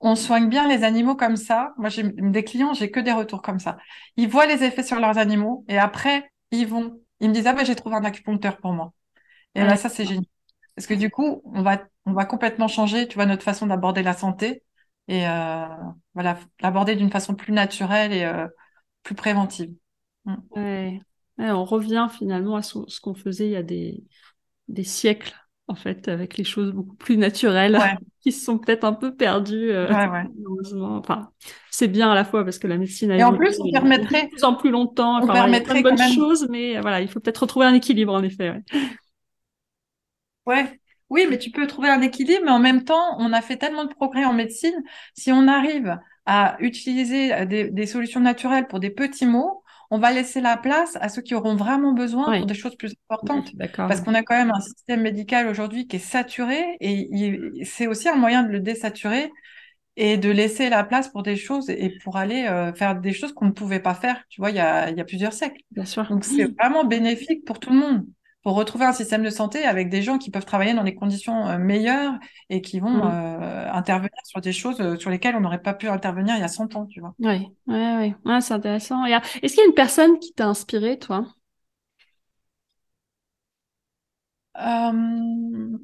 on soigne bien les animaux comme ça. Moi, j'ai des clients, j'ai que des retours comme ça. Ils voient les effets sur leurs animaux et après, ils vont, ils me disent, ah ben, j'ai trouvé un acupuncteur pour moi. Et Ouais. ben, ça, c'est génial. Parce que du coup, on va, on va complètement changer, tu vois, notre façon d'aborder la santé et, euh, voilà, l'aborder d'une façon plus naturelle et, euh, plus préventive. Mm. Ouais. Ouais, on revient finalement à ce, qu'on faisait il y a des, des siècles, en fait, avec les choses beaucoup plus naturelles Ouais, qui se sont peut-être un peu perdues, euh, ouais, ouais. malheureusement. Enfin, c'est bien à la fois parce que la médecine a Et en plus, on de permettrait, plus en plus longtemps. on il y a plein de permettrait bonnes même choses, mais euh, voilà, il faut peut-être retrouver un équilibre, en effet. ouais. Oui, mais tu peux trouver un équilibre, mais en même temps, on a fait tellement de progrès en médecine. Si on arrive à utiliser euh, des, des solutions naturelles pour des petits mots, on va laisser la place à ceux qui auront vraiment besoin pour des choses plus importantes. Parce qu'on a quand même un système médical aujourd'hui qui est saturé et c'est aussi un moyen de le désaturer et de laisser la place pour des choses et pour aller euh, faire des choses qu'on ne pouvait pas faire, tu vois, il y a, il y a plusieurs siècles. Bien sûr. Donc, c'est vraiment bénéfique pour tout le monde, pour retrouver un système de santé avec des gens qui peuvent travailler dans des conditions euh, meilleures et qui vont Mm. euh, intervenir sur des choses euh, sur lesquelles on n'aurait pas pu intervenir il y a 100 ans, tu vois. Ouais, ouais, ouais. Ouais, c'est intéressant. Est-ce qu'il y a une personne qui t'a inspiré, toi? Euh,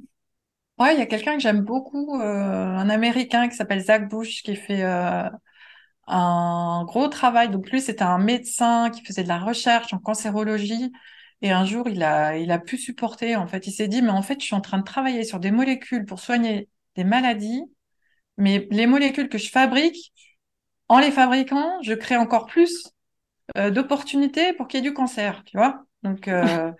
Ouais, il y a quelqu'un que j'aime beaucoup, euh, un Américain qui s'appelle Zach Bush, qui fait un gros travail. Donc lui, c'était un médecin qui faisait de la recherche en cancérologie. Et un jour, il a, il a pu supporter. En fait, il s'est dit, mais en fait, je suis en train de travailler sur des molécules pour soigner des maladies. Mais les molécules que je fabrique, en les fabriquant, je crée encore plus euh, d'opportunités pour qu'il y ait du cancer, tu vois. Donc, euh,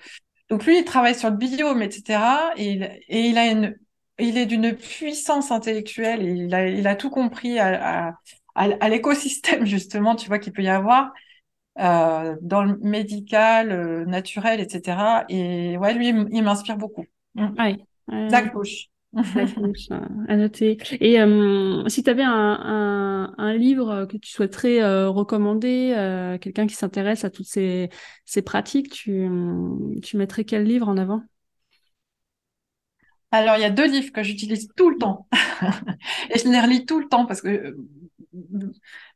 donc lui, il travaille sur le biome, etc. Et il, et il a une, il est d'une puissance intellectuelle. Et il a, il a tout compris à, à, à, à l'écosystème justement, tu vois, qu'il peut y avoir euh, dans le médical, euh, naturel, etc. Et ouais, lui, il m'inspire beaucoup. Mm. Ouais, ouais, Zach Bush. à noter. Et euh, si tu avais un, un, un livre que tu souhaiterais euh, recommander, euh, quelqu'un qui s'intéresse à toutes ces, ces pratiques, tu, tu mettrais quel livre en avant? Alors, il y a deux livres que j'utilise tout le temps. Et je les relis tout le temps parce que euh,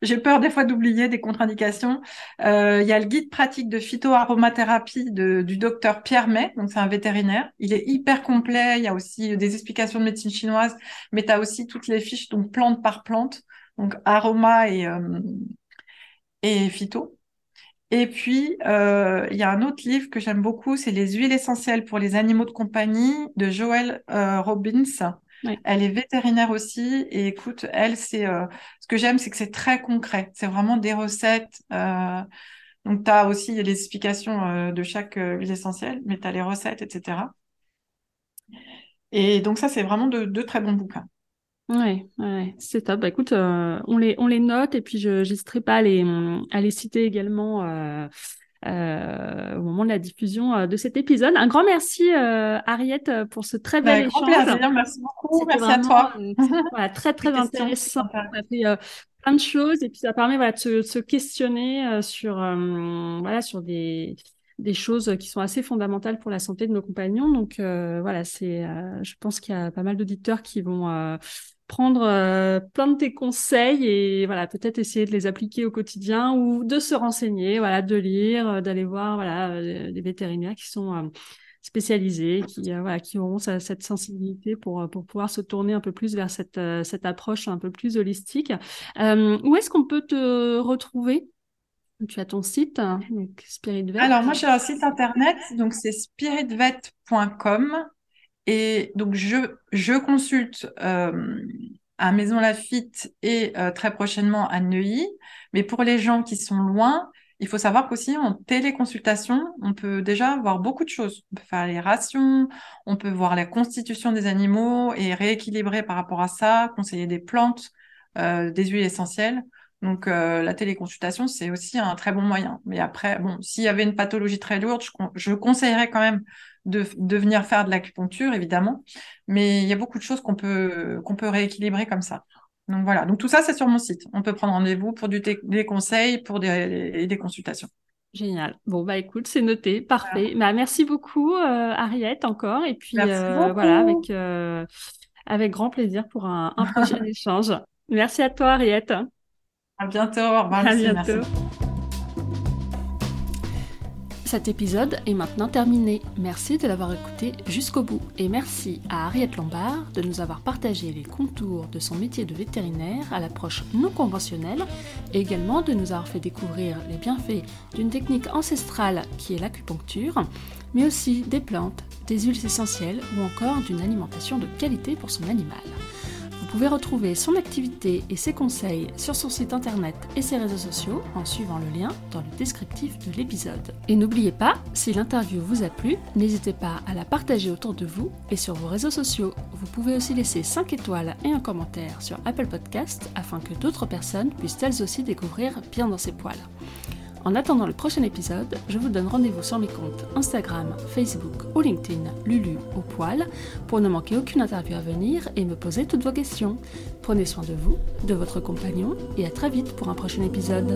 j'ai peur des fois d'oublier des contre-indications. Euh, il y a le guide pratique de phytoaromathérapie de, du docteur Pierre May, donc c'est un vétérinaire. Il est hyper complet. Il y a aussi des explications de médecine chinoise, mais tu as aussi toutes les fiches, donc plante par plante, donc aroma et, euh, et phyto. Et puis, euh, il y a un autre livre que j'aime beaucoup, c'est Les huiles essentielles pour les animaux de compagnie de Joël Robbins. Elle est vétérinaire aussi et écoute, elle, c'est euh, ce que j'aime, c'est que c'est très concret. C'est vraiment des recettes. euh, donc, tu as aussi les explications euh, de chaque euh, huile essentielle, mais tu as les recettes, etc. Et donc, ça, c'est vraiment de, de très bons bouquins. Ouais, ouais, c'est top. Bah, écoute, euh, on les, on les note et puis je n'hésiterai pas à les, à les citer également euh, euh, au moment de la diffusion euh, de cet épisode. Un grand merci, euh, Ariette, pour ce très bel grand échange. plaisir. Merci beaucoup. Merci à toi. euh, voilà, très, très intéressant. On a fait euh, plein de choses et puis ça permet voilà, de se, de se questionner euh, sur, euh, voilà, sur des, des choses qui sont assez fondamentales pour la santé de nos compagnons. Donc euh, voilà, c'est, euh, je pense qu'il y a pas mal d'auditeurs qui vont euh, prendre euh, plein de tes conseils et voilà, peut-être essayer de les appliquer au quotidien ou de se renseigner, voilà, de lire, euh, d'aller voir voilà, euh, des vétérinaires qui sont spécialisés qui, voilà, qui auront cette sensibilité pour, pour pouvoir se tourner un peu plus vers cette, cette approche un peu plus holistique. où est-ce qu'on peut te retrouver? Tu as ton site, hein, SpiritVet. Alors, moi, j'ai un site internet, donc c'est spiritvet.com. Et donc, je, consulte euh, à Maison Lafitte et euh, très prochainement à Neuilly. Mais pour les gens qui sont loin, il faut savoir qu'aussi en téléconsultation, on peut déjà voir beaucoup de choses. On peut faire les rations, on peut voir la constitution des animaux et rééquilibrer par rapport à ça, conseiller des plantes, euh, des huiles essentielles. Donc la téléconsultation, c'est aussi un très bon moyen. Mais après, bon, s'il y avait une pathologie très lourde, je, conseillerais quand même de, venir faire de l'acupuncture, évidemment. Mais il y a beaucoup de choses qu'on peut, qu'on peut rééquilibrer comme ça. Donc voilà, donc tout ça, c'est sur mon site. On peut prendre rendez-vous pour du des conseils, pour des, des consultations. Génial. Bon, bah écoute, c'est noté. Parfait. Bah, merci beaucoup, euh, Ariette, encore. Et puis, euh, voilà, avec, avec grand plaisir pour un, un prochain échange. Merci à toi, Ariette. À bientôt. Au revoir. À bientôt. Cet épisode est maintenant terminé. Merci de l'avoir écouté jusqu'au bout et merci à Ariette Lombard de nous avoir partagé les contours de son métier de vétérinaire à l'approche non conventionnelle et également de nous avoir fait découvrir les bienfaits d'une technique ancestrale qui est l'acupuncture, mais aussi des plantes, des huiles essentielles ou encore d'une alimentation de qualité pour son animal. Vous pouvez retrouver son activité et ses conseils sur son site internet et ses réseaux sociaux en suivant le lien dans le descriptif de l'épisode. Et n'oubliez pas, si l'interview vous a plu, n'hésitez pas à la partager autour de vous et sur vos réseaux sociaux. Vous pouvez aussi laisser 5 étoiles et un commentaire sur Apple Podcast afin que d'autres personnes puissent elles aussi découvrir bien dans ses poils. En attendant le prochain épisode, je vous donne rendez-vous sur mes comptes Instagram, Facebook ou LinkedIn, Lulu au poil, pour ne manquer aucune interview à venir et me poser toutes vos questions. Prenez soin de vous, de votre compagnon et à très vite pour un prochain épisode.